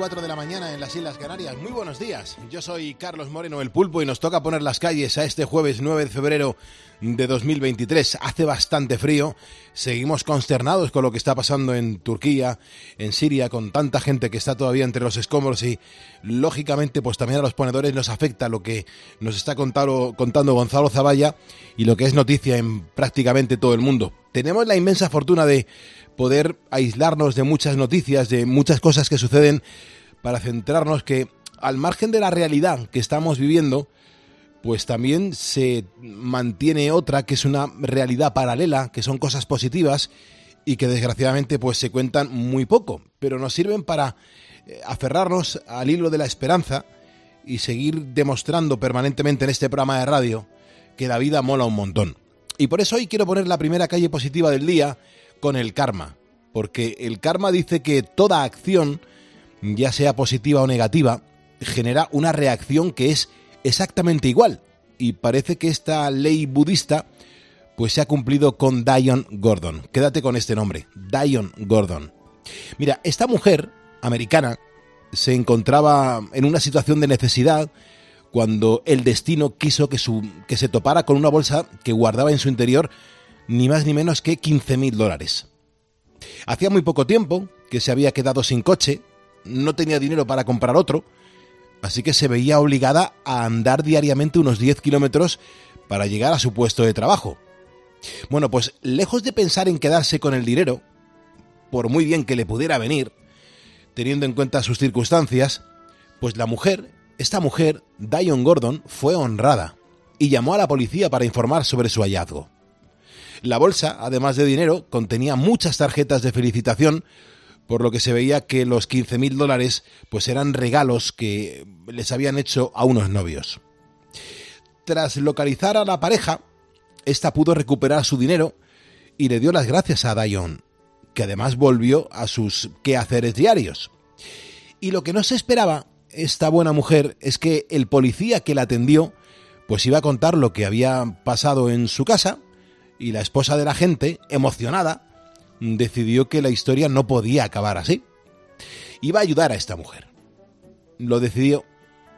3 y 4 de la mañana en las Islas Canarias. Muy buenos días. Yo soy Carlos Moreno, el pulpo, y nos toca poner las calles a este jueves 9 de febrero de 2023. Hace bastante frío. Seguimos consternados con lo que está pasando en Turquía, en Siria, con tanta gente que está todavía entre los escombros y, lógicamente, pues también a los ponedores nos afecta lo que nos está contando, contando Gonzalo Zavalla y lo que es noticia en prácticamente todo el mundo. Tenemos la inmensa fortuna de poder aislarnos de muchas noticias, de muchas cosas que suceden, para centrarnos que al margen de la realidad que estamos viviendo, pues también se mantiene otra que es una realidad paralela, que son cosas positivas y que desgraciadamente pues se cuentan muy poco, pero nos sirven para eh, aferrarnos al hilo de la esperanza y seguir demostrando permanentemente en este programa de radio que la vida mola un montón. Y por eso hoy quiero poner la primera calle positiva del día con el karma, porque el karma dice que toda acción, ya sea positiva o negativa, genera una reacción que es exactamente igual. Y parece que esta ley budista pues se ha cumplido con Dion Gordon. Quédate con este nombre, Dion Gordon. Mira, esta mujer americana se encontraba en una situación de necesidad cuando el destino quiso que, su, que se topara con una bolsa que guardaba en su interior ni más ni menos que 15 mil dólares. Hacía muy poco tiempo que se había quedado sin coche, no tenía dinero para comprar otro, así que se veía obligada a andar diariamente unos 10 kilómetros para llegar a su puesto de trabajo. Bueno, pues lejos de pensar en quedarse con el dinero, por muy bien que le pudiera venir, teniendo en cuenta sus circunstancias, pues la mujer, esta mujer, Dion Gordon, fue honrada y llamó a la policía para informar sobre su hallazgo. La bolsa, además de dinero, contenía muchas tarjetas de felicitación, por lo que se veía que los 15.000 dólares pues eran regalos que les habían hecho a unos novios. Tras localizar a la pareja, esta pudo recuperar su dinero y le dio las gracias a Dion, que además volvió a sus quehaceres diarios. Y lo que no se esperaba esta buena mujer es que el policía que la atendió pues iba a contar lo que había pasado en su casa y la esposa de la gente, emocionada, decidió que la historia no podía acabar así. Iba a ayudar a esta mujer. Lo decidió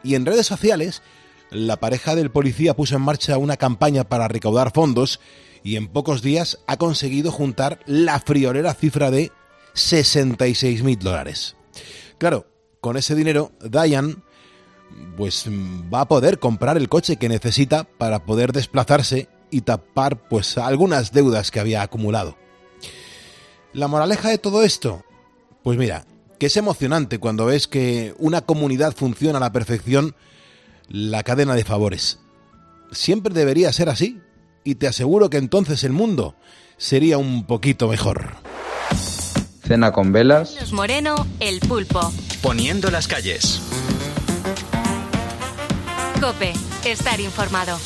y en redes sociales la pareja del policía puso en marcha una campaña para recaudar fondos y en pocos días ha conseguido juntar la friolera cifra de 66 mil dólares. Claro, con ese dinero, Diane pues va a poder comprar el coche que necesita para poder desplazarse y tapar pues algunas deudas que había acumulado. La moraleja de todo esto, pues mira, que es emocionante cuando ves que una comunidad funciona a la perfección la cadena de favores. Siempre debería ser así y te aseguro que entonces el mundo sería un poquito mejor. Cena con velas. Los Moreno, el pulpo. Poniendo las calles. Cope, estar informado.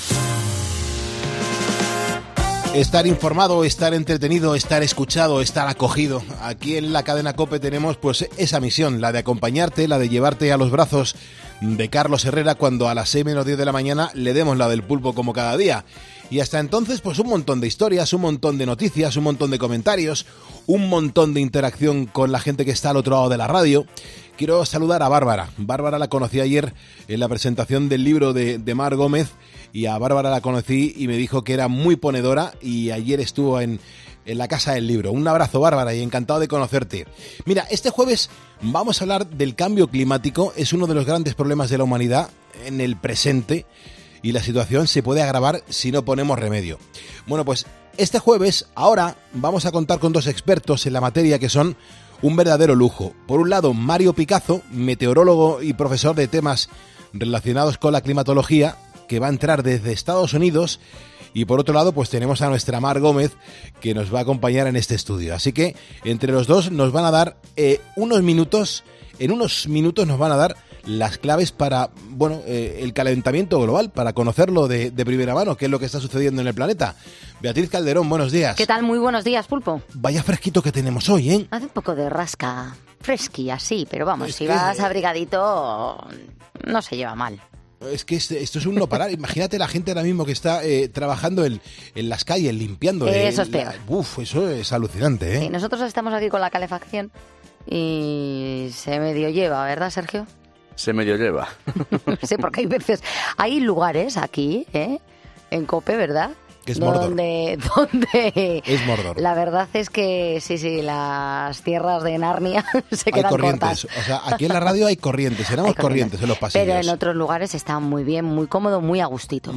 Estar informado, estar entretenido, estar escuchado, estar acogido. Aquí en la cadena Cope tenemos pues esa misión, la de acompañarte, la de llevarte a los brazos de Carlos Herrera cuando a las 6 menos 10 de la mañana le demos la del pulpo como cada día. Y hasta entonces pues un montón de historias, un montón de noticias, un montón de comentarios, un montón de interacción con la gente que está al otro lado de la radio. Quiero saludar a Bárbara. Bárbara la conocí ayer en la presentación del libro de, de Mar Gómez y a Bárbara la conocí y me dijo que era muy ponedora y ayer estuvo en, en la Casa del Libro. Un abrazo Bárbara y encantado de conocerte. Mira, este jueves vamos a hablar del cambio climático. Es uno de los grandes problemas de la humanidad en el presente y la situación se puede agravar si no ponemos remedio. Bueno, pues este jueves, ahora, vamos a contar con dos expertos en la materia que son un verdadero lujo. Por un lado, Mario Picazo, meteorólogo y profesor de temas relacionados con la climatología, que va a entrar desde Estados Unidos. Y por otro lado, pues tenemos a nuestra Mar Gómez, que nos va a acompañar en este estudio. Así que entre los dos nos van a dar eh, unos minutos, en unos minutos nos van a dar las claves para, bueno, eh, el calentamiento global, para conocerlo de, de, primera mano, qué es lo que está sucediendo en el planeta. Beatriz Calderón, buenos días. ¿Qué tal? Muy buenos días, Pulpo. Vaya fresquito que tenemos hoy, ¿eh? Hace un poco de rasca, fresqui así, pero vamos, es si que... vas abrigadito, no se lleva mal. Es que esto es un no parar. Imagínate la gente ahora mismo que está eh, trabajando en, en, las calles, limpiando. Eso es peor. uf, eso es alucinante, ¿eh? Sí, nosotros estamos aquí con la calefacción y y se medio lleva, ¿verdad, Sergio? Se medio lleva. sí, porque hay veces, hay lugares aquí, ¿eh? En Cope, ¿verdad? Que es Mordor. donde, donde Es Mordor. la verdad es que sí, sí, las tierras de Narnia se Hay quedan corrientes. cortas. O sea, aquí en la radio hay corrientes. Hay corrientes en los pasillos. Pero en otros lugares está muy bien, muy cómodo, muy a gustito.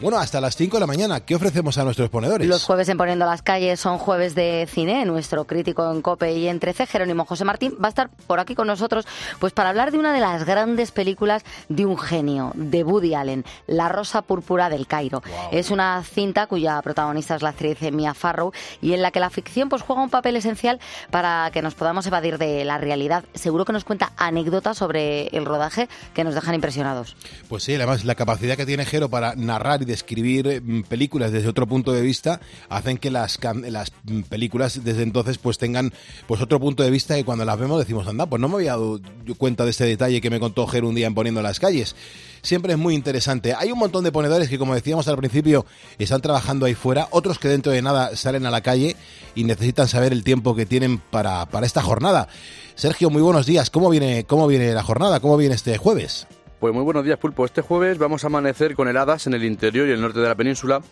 Bueno, hasta las 5 de la mañana, ¿qué ofrecemos a nuestros ponedores? Los jueves en Poniendo las Calles son jueves de cine. Nuestro crítico en COPE y en 13, Jerónimo José Martín, va a estar por aquí con nosotros pues para hablar de una de las grandes películas de un genio, de Woody Allen, La Rosa Púrpura del Cairo. Es una cinta cuya protagonista es la actriz Mia Farrow y en la que la ficción pues juega un papel esencial para que nos podamos evadir de la realidad. Seguro que nos cuenta anécdotas sobre el rodaje que nos dejan impresionados. Pues sí, además la capacidad que tiene Jero para narrar y describir mm, películas desde otro punto de vista hacen que las, las mm, películas desde entonces pues tengan pues otro punto de vista y cuando las vemos decimos, anda, pues no me había dado cuenta de este detalle que me contó Jero un día en Poniendo las Calles. Siempre es muy interesante. Hay un montón de ponedores que, como decíamos al principio, están trabajando ahí fuera, otros que dentro de nada salen a la calle y necesitan saber el tiempo que tienen para, para esta jornada. Sergio, muy buenos días. ¿Cómo viene, ¿Cómo viene la jornada? ¿Cómo viene este jueves? Pues muy buenos días, Pulpo. Este jueves vamos a amanecer con heladas en el interior y el norte de la península,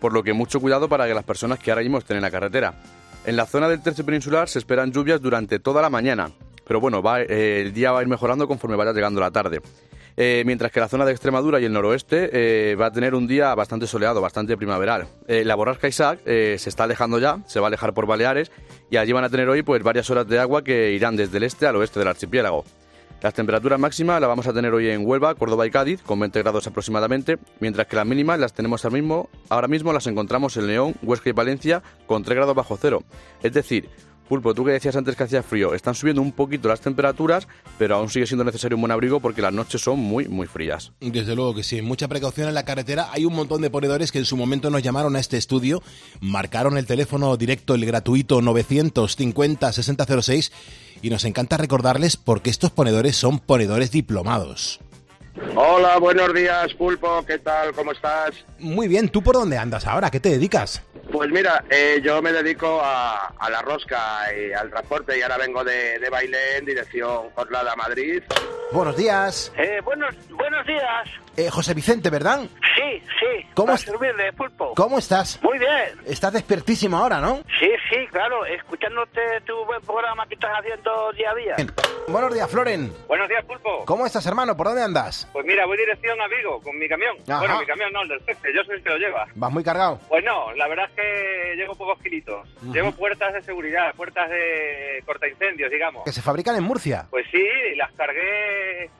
por lo que mucho cuidado para que las personas que ahora mismo estén en la carretera. En la zona del tercio peninsular se esperan lluvias durante toda la mañana, pero bueno, va, eh, el día va a ir mejorando conforme vaya llegando la tarde. Eh, mientras que la zona de Extremadura y el noroeste eh, va a tener un día bastante soleado, bastante primaveral. Eh, la borrasca Isaac se está alejando ya, se va a alejar por Baleares y allí van a tener hoy pues varias horas de agua que irán desde el este al oeste del archipiélago. Las temperaturas máximas las vamos a tener hoy en Huelva, Córdoba y Cádiz, con 20 grados aproximadamente, mientras que las mínimas las tenemos ahora mismo, ahora mismo las encontramos en León, Huesca y Valencia con 3 grados bajo cero. Es decir, Pulpo, tú que decías antes que hacía frío, están subiendo un poquito las temperaturas, pero aún sigue siendo necesario un buen abrigo porque las noches son muy, muy frías. Desde luego que sí, mucha precaución en la carretera. Hay un montón de ponedores que en su momento nos llamaron a este estudio, marcaron el teléfono directo, el gratuito 950-6006 y nos encanta recordarles porque estos ponedores son ponedores diplomados. Hola, buenos días, Pulpo, ¿qué tal? ¿Cómo estás? Muy bien, ¿tú por dónde andas ahora? ¿Qué te dedicas? Pues mira, eh, yo me dedico a, a la rosca y al transporte y ahora vengo de, de baile en dirección Coslada, Madrid. Buenos días. Eh, buenos, buenos días. Eh, José Vicente, ¿verdad? Sí, sí. ¿Cómo servirle, pulpo. ¿Cómo estás? Muy bien. Estás despertísimo ahora, ¿no? Sí, sí, claro. Escuchándote tu buen programa que estás haciendo día a día. Bien. Buenos días, Floren. Buenos días, pulpo. ¿Cómo estás, hermano? ¿Por dónde andas? Pues mira, voy dirección a Vigo con mi camión. Ajá. Bueno, mi camión no, el del jefe. Yo soy el que lo lleva. ¿Vas muy cargado? Pues no, la verdad es que llevo pocos kilitos. Llevo puertas de seguridad, puertas de corta incendios, digamos. Que se fabrican en Murcia. Pues sí, las cargué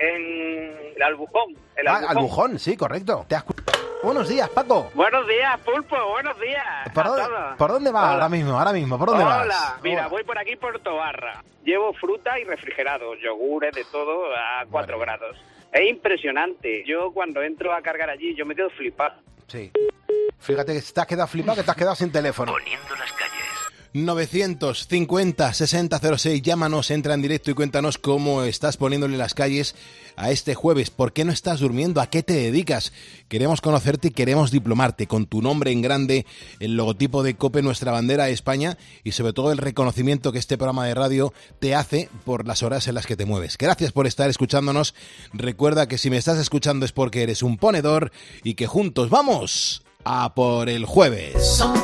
en el Albujón. El Ah, Albujón. Albujón, sí, correcto. ¿Te has cu- Buenos días, Paco. Buenos días, pulpo. Buenos días. ¿Por a dónde, todos. por dónde vas Hola. ahora mismo? Ahora mismo, ¿por dónde vas? Hola, mira, Hola. voy por aquí por Tobarra. Llevo fruta y refrigerados, yogures, de todo a 4 Bueno. grados. Es impresionante. Yo cuando entro a cargar allí, yo me quedo flipado. Sí. Fíjate que te has quedado flipado, que te has quedado sin teléfono. Poniendo las calles. 950-6006, llámanos, entra en directo y cuéntanos cómo estás poniéndole las calles a este jueves. ¿Por qué no estás durmiendo? ¿A qué te dedicas? Queremos conocerte y queremos diplomarte con tu nombre en grande, el logotipo de COPE, nuestra bandera de España y sobre todo el reconocimiento que este programa de radio te hace por las horas en las que te mueves. Gracias por estar escuchándonos. Recuerda que si me estás escuchando es porque eres un ponedor y que juntos vamos a por el jueves. Son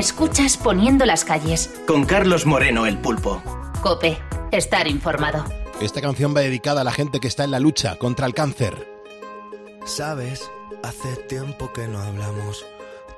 Escuchas Poniendo las calles. Con Carlos Moreno, el pulpo. Cope, estar informado. Esta canción va dedicada a la gente que está en la lucha contra el cáncer. Sabes, hace tiempo que no hablamos.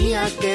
que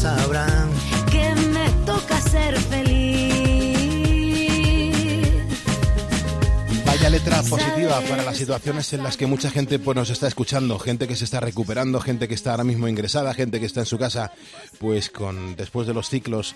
Sabrán Que me toca ser feliz. Vaya letra positiva para las situaciones en las que mucha gente pues, nos está escuchando, gente que se está recuperando, gente que está ahora mismo ingresada, gente que está en su casa, pues con después de los ciclos.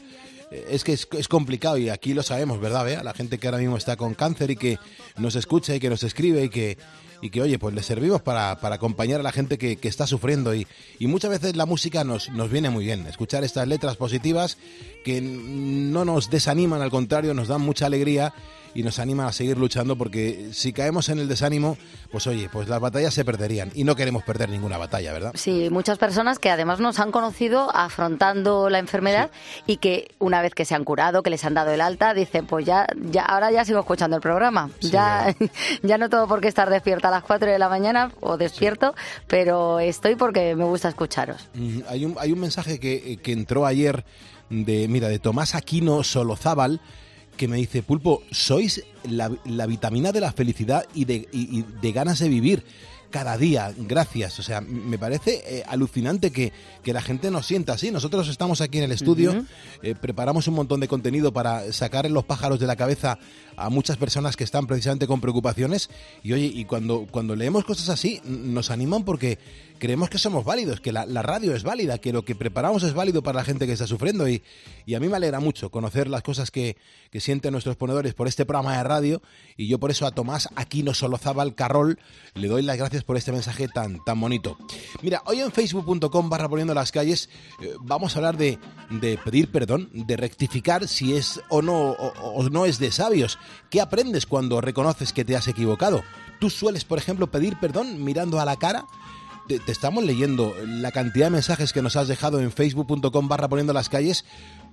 Es que es, es complicado y aquí lo sabemos, ¿verdad? Bea? La gente que ahora mismo está con cáncer y que nos escucha y que nos escribe y que, y que oye, pues le servimos para, para acompañar a la gente que, que está sufriendo y, y muchas veces la música nos, nos viene muy bien. Escuchar estas letras positivas que no nos desaniman, al contrario, nos dan mucha alegría y nos animan a seguir luchando porque si caemos en el desánimo, pues oye, pues las batallas se perderían y no queremos perder ninguna batalla, ¿verdad? Sí, muchas personas que además nos han conocido afrontando la enfermedad y que una vez que se han curado, que les han dado el alta, dicen, pues ya, ya ahora ya sigo escuchando el programa. ya, ya no tengo por qué estar despierta a las 4 de la mañana o despierto, pero estoy porque me gusta escucharos. Mm, Hay un, hay un mensaje que, que entró ayer de, mira, de Tomás Aquino Solozábal, que me dice, Pulpo, sois la, la vitamina de la felicidad y de, y- y de ganas de vivir cada día, gracias. O sea, me parece eh, alucinante que, que la gente nos sienta así. Nosotros estamos aquí en el estudio, eh, preparamos un montón de contenido para sacar los pájaros de la cabeza a muchas personas que están precisamente con preocupaciones. Y oye, y cuando, cuando leemos cosas así, nos animan porque creemos que somos válidos, que la, la radio es válida, que lo que preparamos es válido para la gente que está sufriendo. Y, y a mí me alegra mucho conocer las cosas que, que sienten nuestros ponedores por este programa de radio. Y yo por eso a Tomás Aquino Solozábal Carrol le doy las gracias por este mensaje tan, tan bonito. Mira, hoy en facebook.com barra poniendo las calles eh, vamos a hablar de, de pedir perdón, de rectificar si es o no, o, o no es de sabios. ¿Qué aprendes cuando reconoces que te has equivocado? ¿Tú sueles, por ejemplo, pedir perdón mirando a la cara? te, te estamos leyendo la cantidad de mensajes que nos has dejado en facebook.com barra poniendo las calles,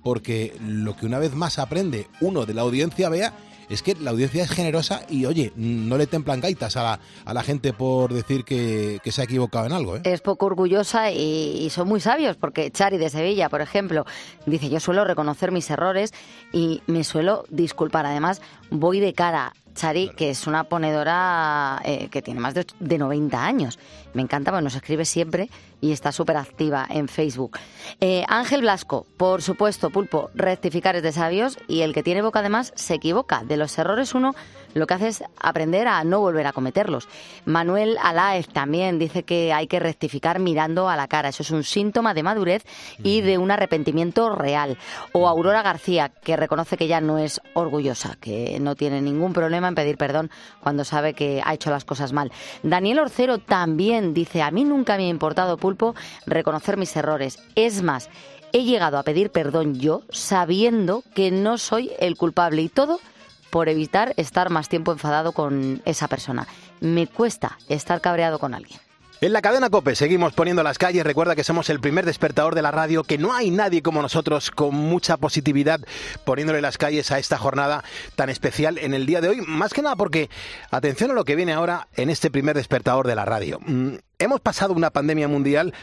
porque lo que una vez más aprende uno de la audiencia vea es que la audiencia es generosa y oye, no le templan gaitas a la, a la gente por decir que, que se ha equivocado en algo. ¿eh? es poco orgullosa y, y son muy sabios, porque Chari de Sevilla, por ejemplo, dice, yo suelo reconocer mis errores y me suelo disculpar. Además, voy de cara. Chari, que es una ponedora eh, que tiene más de, de 90 años. Me encanta, porque nos escribe siempre y está súper activa en Facebook. Eh, Ángel Blasco, por supuesto, Pulpo, rectificar es de sabios y el que tiene boca además se equivoca. De los errores uno lo que hace es aprender a no volver a cometerlos. Manuel Alaez también dice que hay que rectificar mirando a la cara. Eso es un síntoma de madurez y de un arrepentimiento real. O Aurora García, que reconoce que ya no es orgullosa, que no tiene ningún problema en pedir perdón cuando sabe que ha hecho las cosas mal. Daniel Orcero también dice, a mí nunca me ha importado, Pulpo, reconocer mis errores. Es más, he llegado a pedir perdón yo sabiendo que no soy el culpable y todo por evitar estar más tiempo enfadado con esa persona. Me cuesta estar cabreado con alguien. En la cadena Cope seguimos poniendo las calles. Recuerda que somos el primer despertador de la radio, que no hay nadie como nosotros con mucha positividad poniéndole las calles a esta jornada tan especial en el día de hoy. Más que nada porque, atención a lo que viene ahora en este primer despertador de la radio. Mm, hemos pasado una pandemia mundial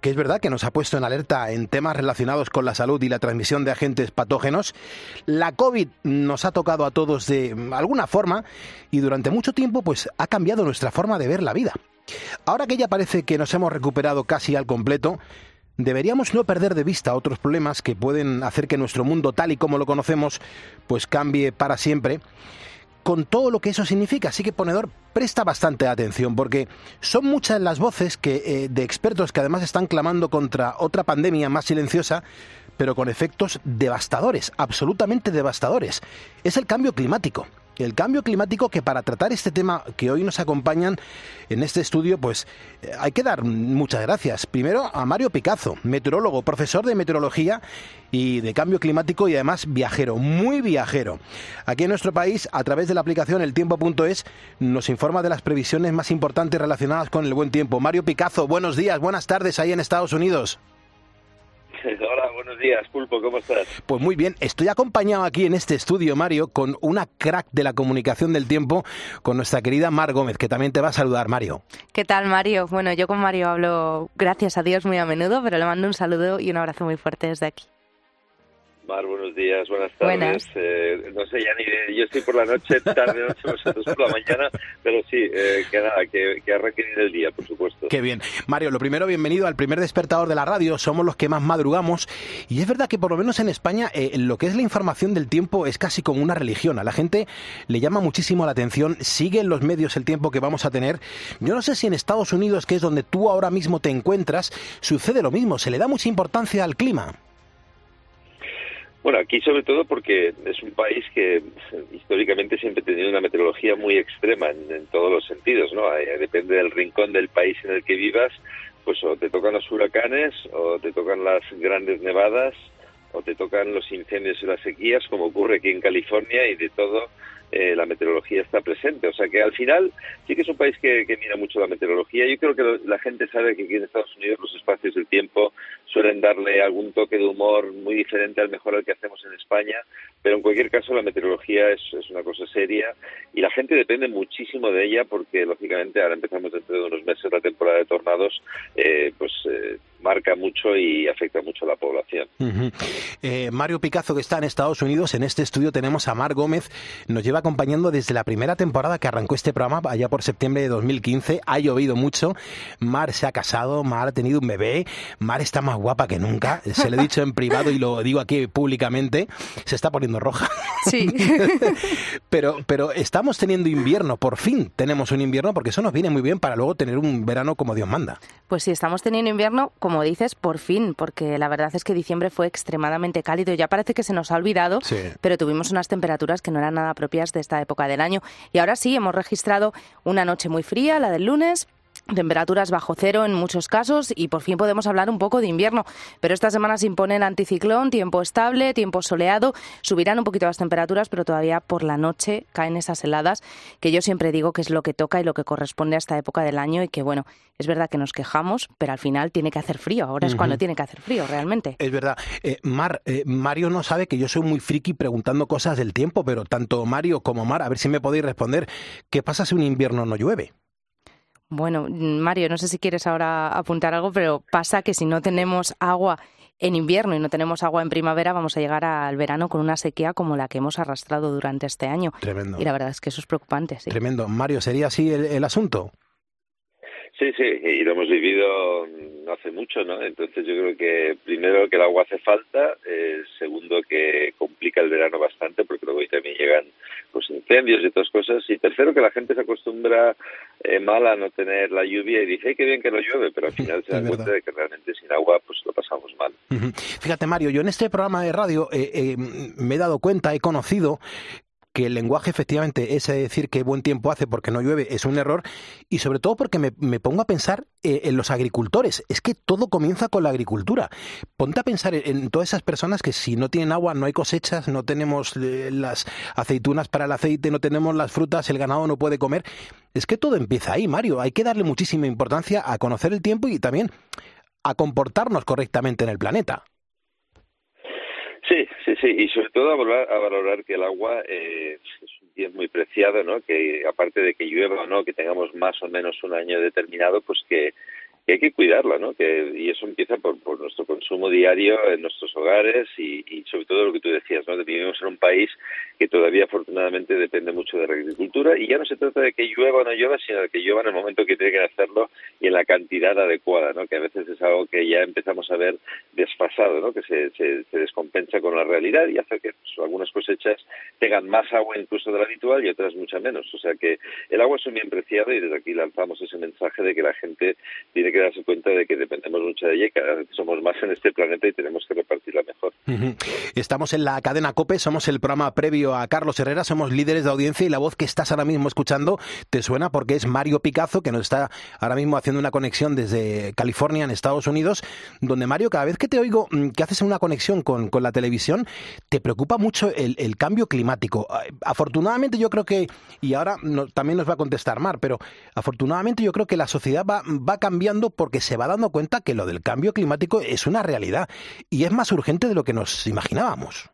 que es verdad que nos ha puesto en alerta en temas relacionados con la salud y la transmisión de agentes patógenos. La COVID nos ha tocado a todos de alguna forma y durante mucho tiempo pues ha cambiado nuestra forma de ver la vida. Ahora que ya parece que nos hemos recuperado casi al completo, deberíamos no perder de vista otros problemas que pueden hacer que nuestro mundo tal y como lo conocemos pues cambie para siempre con todo lo que eso significa. Así que ponedor, presta bastante atención porque son muchas las voces que, eh, de expertos que además están clamando contra otra pandemia más silenciosa, pero con efectos devastadores, absolutamente devastadores. Es el cambio climático. El cambio climático que para tratar este tema que hoy nos acompañan en este estudio, pues eh, hay que dar muchas gracias. Primero a Mario Picazo, meteorólogo, profesor de meteorología y de cambio climático y además viajero, muy viajero. Aquí en nuestro país, a través de la aplicación eltiempo.es, nos informa de las previsiones más importantes relacionadas con el buen tiempo. Mario Picazo, buenos días, buenas tardes ahí en Estados Unidos. Hola, buenos días, Pulpo, ¿cómo estás? Pues muy bien, estoy acompañado aquí en este estudio, Mario, con una crack de la comunicación del tiempo, con nuestra querida Mar Gómez, que también te va a saludar, Mario. ¿Qué tal, Mario? Bueno, yo con Mario hablo, gracias a Dios, muy a menudo, pero le mando un saludo y un abrazo muy fuerte desde aquí. Mar, buenos días, buenas tardes. Eh, no sé, ya ni yo estoy por la noche, tarde, noche, vosotros por la mañana, pero sí, eh, que nada, que, que arranque el día, por supuesto. Qué bien. Mario, lo primero, bienvenido al primer despertador de la radio. Somos los que más madrugamos. Y es verdad que por lo menos en España eh, lo que es la información del tiempo es casi como una religión. A la gente le llama muchísimo la atención, sigue en los medios el tiempo que vamos a tener. Yo no sé si en Estados Unidos, que es donde tú ahora mismo te encuentras, sucede lo mismo. Se le da mucha importancia al clima. Bueno, aquí sobre todo porque es un país que históricamente siempre ha tenido una meteorología muy extrema en, todos los sentidos, ¿no? Depende del rincón del país en el que vivas, pues o te tocan los huracanes, o te tocan las grandes nevadas, o te tocan los incendios y las sequías, como ocurre aquí en California, y de todo eh, la meteorología está presente. O sea que al final sí que es un país que, mira mucho la meteorología. Yo creo que la gente sabe que aquí en Estados Unidos los espacios del tiempo suelen darle algún toque de humor muy diferente al mejor al que hacemos en España, pero en cualquier caso la meteorología es, una cosa seria y la gente depende muchísimo de ella porque lógicamente ahora empezamos dentro de unos meses la temporada de tornados, eh, pues eh, marca mucho y afecta mucho a la población. Mario Picazo, que está en Estados Unidos, en este estudio tenemos a Mar Gómez, nos lleva acompañando desde la primera temporada que arrancó este programa, allá por septiembre de 2015. Ha llovido mucho. Mar se ha casado, Mar ha tenido un bebé. Mar está más guapa que nunca. Se lo he dicho en privado y lo digo aquí públicamente. Se está poniendo roja. Sí. pero, pero estamos teniendo invierno, por fin tenemos un invierno, porque eso nos viene muy bien para luego tener un verano como Dios manda. Pues sí, estamos teniendo invierno, como dices, por fin, porque la verdad es que diciembre fue extremadamente cálido. Ya parece que se nos ha olvidado, pero tuvimos unas temperaturas que no eran nada propias de esta época del año. Y ahora sí, hemos registrado una noche muy fría, la del lunes, temperaturas bajo cero en muchos casos y por fin podemos hablar un poco de invierno. Pero esta semana se impone el anticiclón, tiempo estable, tiempo soleado, subirán un poquito las temperaturas, pero todavía por la noche caen esas heladas que yo siempre digo que es lo que toca y lo que corresponde a esta época del año y que bueno, es verdad que nos quejamos, pero al final tiene que hacer frío, ahora es cuando tiene que hacer frío realmente. Es verdad. Eh, Mar, eh, Mario no sabe que yo soy muy friki preguntando cosas del tiempo, pero tanto Mario como Mar, a ver si me podéis responder, ¿qué pasa si un invierno no llueve? Bueno, Mario, no sé si quieres ahora apuntar algo, pero pasa que si no tenemos agua en invierno y no tenemos agua en primavera, vamos a llegar al verano con una sequía como la que hemos arrastrado durante este año. Tremendo. Y la verdad es que eso es preocupante. Sí. Tremendo. Mario, ¿sería así el asunto? Sí, sí, y lo hemos vivido no hace mucho, ¿no? Entonces yo creo que primero que el agua hace falta, eh, segundo que complica el verano bastante porque luego ahí también llegan pues incendios y otras cosas y tercero que la gente se acostumbra eh, mal a no tener la lluvia y dice, ay, qué bien que no llueve, pero al final se da cuenta de que realmente sin agua pues lo pasamos mal. Fíjate Mario, yo en este programa de radio eh, eh, me he dado cuenta, he conocido que el lenguaje efectivamente, ese decir que buen tiempo hace porque no llueve, es un error, y sobre todo porque me, pongo a pensar eh, en los agricultores. Es que todo comienza con la agricultura. Ponte a pensar en, todas esas personas que si no tienen agua no hay cosechas, no tenemos eh, las aceitunas para el aceite, no tenemos las frutas, el ganado no puede comer. Es que todo empieza ahí, Mario. Hay que darle muchísima importancia a conocer el tiempo y también a comportarnos correctamente en el planeta. Sí, sí, sí, y sobre todo a valorar, que el agua eh, es un bien muy preciado, ¿no? Que aparte de que llueva o no, que tengamos más o menos un año determinado, pues que que hay que cuidarla, ¿no? Que, y eso empieza por, por nuestro consumo diario en nuestros hogares y, sobre todo lo que tú decías, ¿no? Vivimos en un país que todavía afortunadamente depende mucho de la agricultura y ya no se trata de que llueva o no llueva, sino de que llueva en el momento que tiene que hacerlo y en la cantidad adecuada, ¿no? Que a veces es algo que ya empezamos a ver desfasado, ¿no? Que se, se, descompensa con la realidad y hace que pues, algunas cosechas tengan más agua incluso de lo habitual y otras mucha menos. O sea que el agua es un bien preciado y desde aquí lanzamos ese mensaje de que la gente tiene que darse cuenta de que dependemos mucho de ella vez somos más en este planeta y tenemos que repartirla mejor. Estamos en la cadena COPE, somos el programa previo a Carlos Herrera, somos líderes de audiencia y la voz que estás ahora mismo escuchando te suena porque es Mario Picazo, que nos está ahora mismo haciendo una conexión desde California, en Estados Unidos, donde Mario, cada vez que te oigo mm, que haces una conexión con, la televisión, te preocupa mucho el, cambio climático. Ah, afortunadamente yo creo que, y ahora también nos va a contestar Mar, pero afortunadamente yo creo que la sociedad va, va cambiando porque se va dando cuenta que lo del cambio climático es una realidad y es más urgente de lo que nos imaginábamos.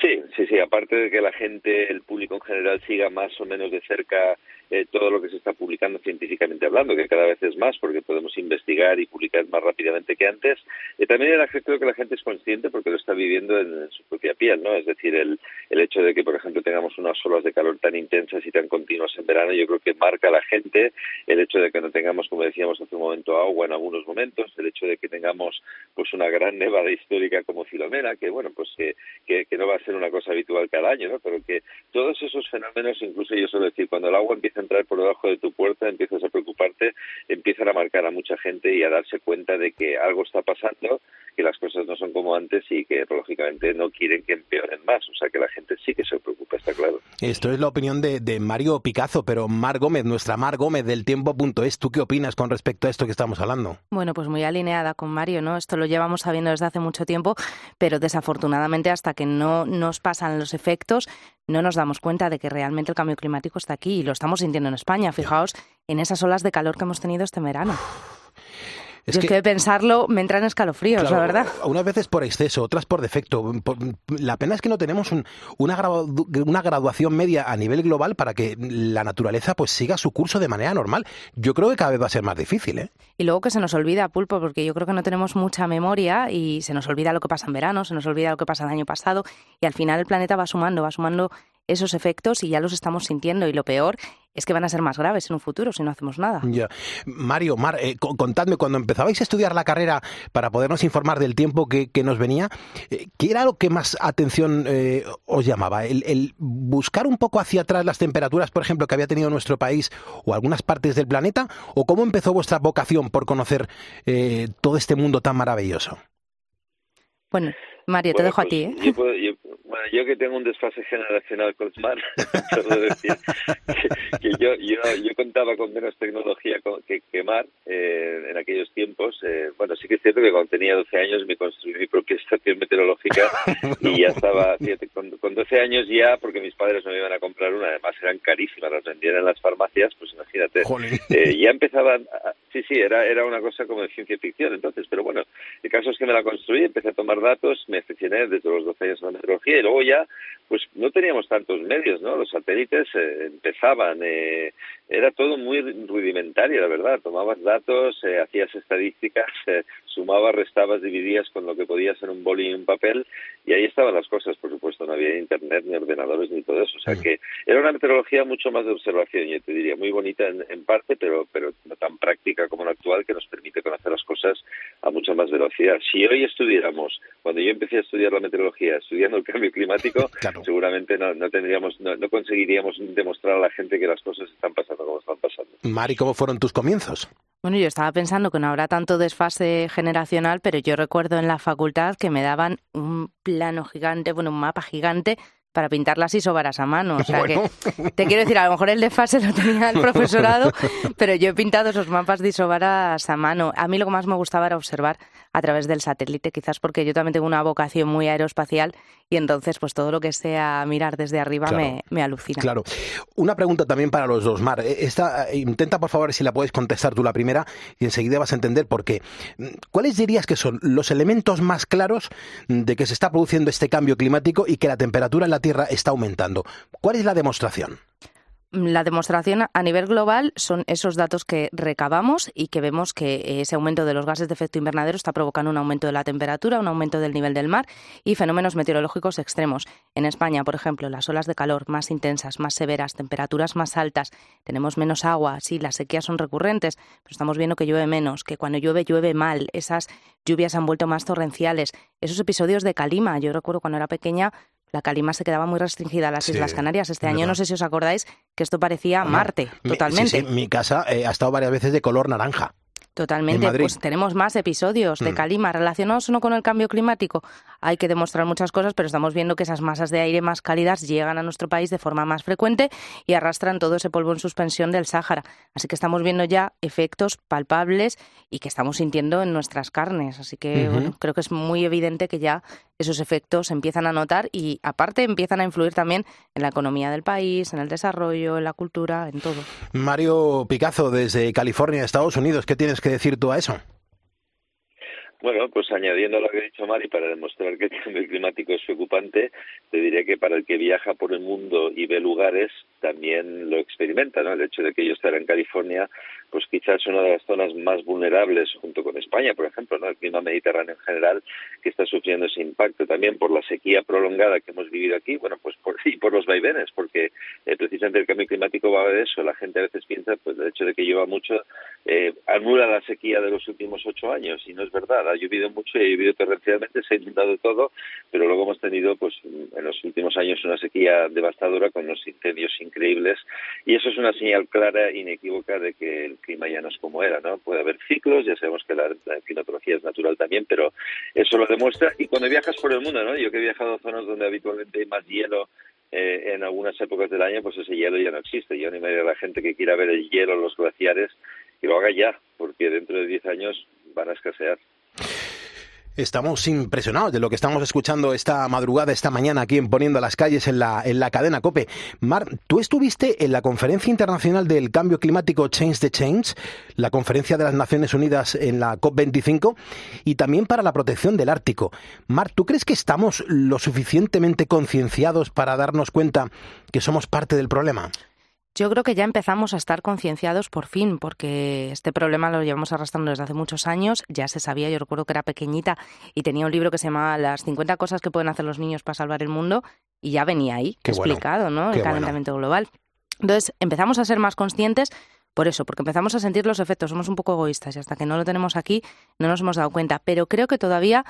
Sí, sí, sí. Aparte de que la gente, el público en general, siga más o menos de cerca eh, todo lo que se está publicando científicamente hablando, que cada vez es más porque podemos investigar y publicar más rápidamente que antes. Eh, también creo que la gente es consciente porque lo está viviendo en, su propia piel, ¿no? Es decir, el, el hecho de que, por ejemplo, tengamos unas olas de calor tan intensas y tan continuas en verano, yo creo que marca a la gente el hecho de que no tengamos, como decíamos hace un momento, agua en algunos momentos, el hecho de que tengamos pues una gran nevada histórica como Filomena, que bueno, pues que, que, que no va a ser una cosa habitual cada año, ¿no? Pero que todos esos fenómenos, incluso yo suelo decir, cuando el agua empieza entrar por debajo de tu puerta, empiezas a preocuparte, empiezan a marcar a mucha gente y a darse cuenta de que algo está pasando, que las cosas no son como antes y que lógicamente no quieren que empeoren más. O sea que la gente sí que se preocupa, está claro. Esto es la opinión de, Mario Picazo, pero Mar Gómez, nuestra Mar Gómez del tiempo.es, ¿tú qué opinas con respecto a esto que estamos hablando? Bueno, pues muy alineada con Mario, ¿no? Esto lo llevamos sabiendo desde hace mucho tiempo, pero desafortunadamente hasta que no nos pasan los efectos, no nos damos cuenta de que realmente el cambio climático está aquí y lo estamos sintiendo en España. Fijaos en esas olas de calor que hemos tenido este verano. Es que, pensarlo me entra en escalofríos, la verdad. Unas veces por exceso, otras por defecto. la pena es que no tenemos una, una graduación media a nivel global para que la naturaleza pues siga su curso de manera normal. Yo creo que cada vez va a ser más difícil. ¿eh? Y luego que se nos olvida, Pulpo, porque yo creo que no tenemos mucha memoria y se nos olvida lo que pasa en verano, se nos olvida lo que pasa el año pasado y al final el planeta va sumando, va sumando esos efectos y ya los estamos sintiendo y lo peor es que van a ser más graves en un futuro si no hacemos nada. Ya. Mario, Mar, eh, contadme, cuando empezabais a estudiar la carrera para podernos informar del tiempo que, nos venía, eh, ¿qué era lo que más atención eh, os llamaba? ¿El, buscar un poco hacia atrás las temperaturas, por ejemplo, que había tenido nuestro país o algunas partes del planeta? ¿O cómo empezó vuestra vocación por conocer todo este mundo tan maravilloso? Bueno, Mario, te dejo a ti. Pues, ¿eh? Bueno, yo que tengo un desfase generacional con Mar, puedo decir que, yo, yo, yo, contaba con menos tecnología que, que Mar eh, en aquellos tiempos. Eh, bueno, sí que es cierto que cuando tenía 12 años me construí mi propia estación meteorológica y ya estaba, fíjate, con, con, 12 años ya, porque mis padres no me iban a comprar una, además eran carísimas, las vendían en las farmacias, pues imagínate. Eh, ya empezaban, sí, sí, era, era una cosa como de ciencia ficción entonces, pero bueno, el caso es que me la construí, empecé a tomar datos, me aficioné desde los 12 años a la meteorología y luego ya pues no teníamos tantos medios, ¿no? Los satélites eh, empezaban, eh, era todo muy rudimentario, la verdad. Tomabas datos, eh, hacías estadísticas, sumabas, restabas, dividías con lo que podías en un boli y un papel y ahí estaban las cosas. Por supuesto, no había internet, ni ordenadores, ni todo eso. O sea que era una meteorología mucho más de observación, yo te diría, muy bonita en, en parte, pero, pero no tan práctica como la actual que nos permite conocer las cosas a mucha más velocidad. Si hoy estudiáramos, cuando yo empecé a estudiar la meteorología, estudiando el cambio climático, seguramente no, no tendríamos, no, conseguiríamos demostrar a la gente que las cosas están pasando como están pasando. Mari, ¿cómo fueron tus comienzos? Bueno, yo estaba pensando que no habrá tanto desfase generacional, pero yo recuerdo en la facultad que me daban un plano gigante, bueno, un mapa gigante para pintar las isobaras a mano. O sea que te quiero decir, a lo mejor el desfase lo tenía el profesorado, pero yo he pintado esos mapas de isobaras a mano. A mí lo que más me gustaba era observar a través del satélite, quizás porque yo también tengo una vocación muy aeroespacial y entonces pues todo lo que sea mirar desde arriba me, me, alucina. Claro. Una pregunta también para los dos, Mar. Eh, esta, eh, intenta por favor si la puedes contestar tú la primera y enseguida vas a entender por qué. ¿Cuáles dirías que son los elementos más claros de que se está produciendo este cambio climático y que la temperatura en la Tierra está aumentando? ¿Cuál es la demostración? La demostración a nivel global son esos datos que recabamos y que vemos que ese aumento de los gases de efecto invernadero está provocando un aumento de la temperatura, un aumento del nivel del mar y fenómenos meteorológicos extremos. En España, por ejemplo, las olas de calor más intensas, más severas, temperaturas más altas, tenemos menos agua, sí, las sequías son recurrentes, pero estamos viendo que llueve menos, que cuando llueve llueve mal, esas lluvias han vuelto más torrenciales, esos episodios de calima, yo recuerdo cuando era pequeña la calima se quedaba muy restringida a las Islas Canarias. Este año, no sé si os acordáis, que esto parecía Marte, totalmente. Mi, sí, mi casa eh, ha estado varias veces de color naranja. Totalmente, pues tenemos más episodios de mm. calima relacionados no con el cambio climático. Hay que demostrar muchas cosas, pero estamos viendo que esas masas de aire más cálidas llegan a nuestro país de forma más frecuente y arrastran todo ese polvo en suspensión del Sáhara. Así que estamos viendo ya efectos palpables y que estamos sintiendo en nuestras carnes. Así que bueno, creo que es muy evidente que ya esos efectos se empiezan a notar y aparte empiezan a influir también en la economía del país, en el desarrollo, en la cultura, en todo. Mario Picazo desde California, Estados Unidos, ¿qué tienes que decir tú a eso? Bueno, pues añadiendo a lo que ha dicho Mari, para demostrar que el cambio climático es preocupante, te diré que para el que viaja por el mundo y ve lugares, también lo experimenta, ¿no? El hecho de que yo estaré en California, pues quizás es una de las zonas más vulnerables, junto con España, por ejemplo, ¿no? El clima mediterráneo en general, que está sufriendo ese impacto también por la sequía prolongada que hemos vivido aquí, bueno, pues por, y por los vaivenes, porque eh, precisamente el cambio climático va de eso. La gente a veces piensa, pues, el hecho de que lleva mucho, eh, anula la sequía de los últimos ocho años, y no es verdad ha llovido mucho y ha llovido torrencialmente, se ha inundado todo, pero luego hemos tenido pues en los últimos años una sequía devastadora con unos incendios increíbles y eso es una señal clara e inequívoca de que el clima ya no es como era, ¿no? Puede haber ciclos, ya sabemos que la, climatología es natural también, pero eso lo demuestra y cuando viajas por el mundo, ¿no? Yo que he viajado a zonas donde habitualmente hay más hielo eh, en algunas épocas del año, pues ese hielo ya no existe. Yo me a la gente que quiera ver el hielo, los glaciares, que lo haga ya, porque dentro de 10 años van a escasear. Estamos impresionados de lo que estamos escuchando esta madrugada, esta mañana, aquí en Poniendo las Calles en la, en la cadena COPE. Mar, tú estuviste en la Conferencia Internacional del Cambio Climático Change the Change, la conferencia de las Naciones Unidas en la COP25 y también para la protección del Ártico. Mar, ¿tú crees que estamos lo suficientemente concienciados para darnos cuenta que somos parte del problema? Yo creo que ya empezamos a estar concienciados por fin, porque este problema lo llevamos arrastrando desde hace muchos años. Ya se sabía, yo recuerdo que era pequeñita y tenía un libro que se llamaba Las 50 cosas que pueden hacer los niños para salvar el mundo y ya venía ahí explicado, ¿no? el calentamiento global. Entonces empezamos a ser más conscientes por eso, porque empezamos a sentir los efectos. Somos un poco egoístas y hasta que no lo tenemos aquí no nos hemos dado cuenta. Pero creo que todavía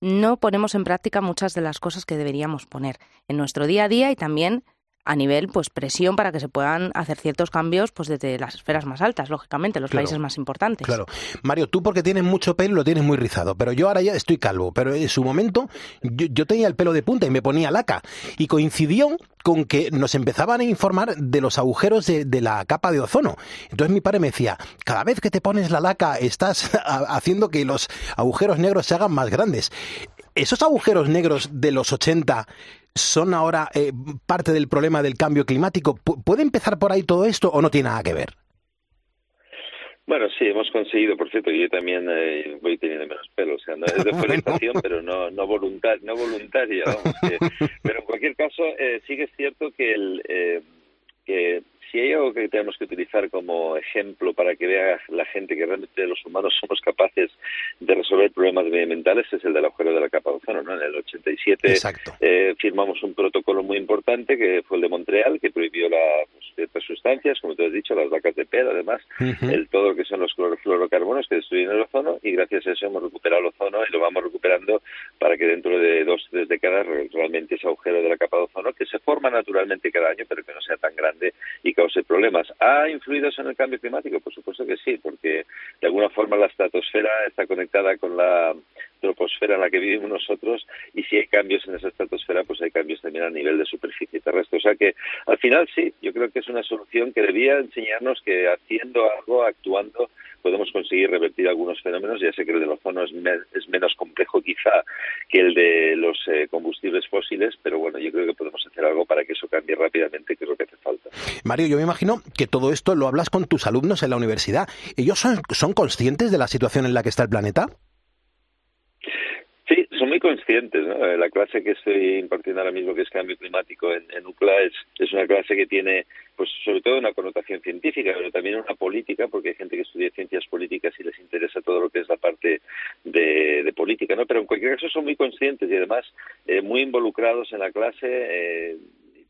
no ponemos en práctica muchas de las cosas que deberíamos poner en nuestro día a día y también a nivel pues presión para que se puedan hacer ciertos cambios pues desde las esferas más altas, lógicamente, los países más importantes. Claro. Mario, tú porque tienes mucho pelo lo tienes muy rizado, pero yo ahora ya estoy calvo, pero en su momento yo, tenía el pelo de punta y me ponía laca y coincidió con que nos empezaban a informar de los agujeros de, de, la capa de ozono. Entonces mi padre me decía, cada vez que te pones la laca estás haciendo que los agujeros negros se hagan más grandes. ¿Esos agujeros negros de los 80 son ahora eh, parte del problema del cambio climático. ¿Puede empezar por ahí todo esto o no tiene nada que ver? Bueno, sí, hemos conseguido, por cierto, yo también eh, voy teniendo menos pelo, o sea, no es de deforestación, pero no, no, voluntar, no voluntaria, vamos. pero en cualquier caso, eh, sí que es cierto que, el, eh, que si hay algo que tenemos que utilizar como ejemplo para que vea la gente que realmente los humanos somos capaces de resolver problemas medioambientales es el del agujero de la capa de ozono. ¿no? En el 87 eh, firmamos un protocolo muy importante que fue el de Montreal que prohibió las pues, ciertas sustancias, como te has dicho, las vacas de pelo, además, el todo lo que son los clorofluorocarbonos que destruyen el ozono y gracias a eso hemos recuperado el ozono y lo vamos recuperando para que dentro de dos tres décadas realmente ese agujero de la capa de ozono que se forma naturalmente cada año pero que no sea tan grande y cause problemas. ¿Ha influido eso en el cambio climático? Por supuesto que sí, porque de alguna forma la estratosfera está conectada con la troposfera en la que vivimos nosotros y si hay cambios en esa estratosfera, pues hay cambios también a nivel de superficie terrestre. O sea que al final sí, yo creo que es una solución que debía enseñarnos que haciendo algo, actuando, podemos conseguir revertir algunos fenómenos. Ya sé que el del ozono es, es menos complejo quizá que el de los eh, combustibles fósiles, pero bueno, yo creo que podemos hacer algo para que eso cambie rápidamente, que es lo que hace falta. Mario, yo me imagino que todo esto lo hablas con tus alumnos en la universidad. ¿Ellos son, son conscientes de la situación en la que está el planeta? Muy conscientes. ¿no? La clase que estoy impartiendo ahora mismo, que es cambio climático en, en UCLA, es, es una clase que tiene, pues sobre todo una connotación científica, pero también una política, porque hay gente que estudia ciencias políticas y les interesa todo lo que es la parte de, de política, ¿no? Pero en cualquier caso son muy conscientes y además eh, muy involucrados en la clase. Eh,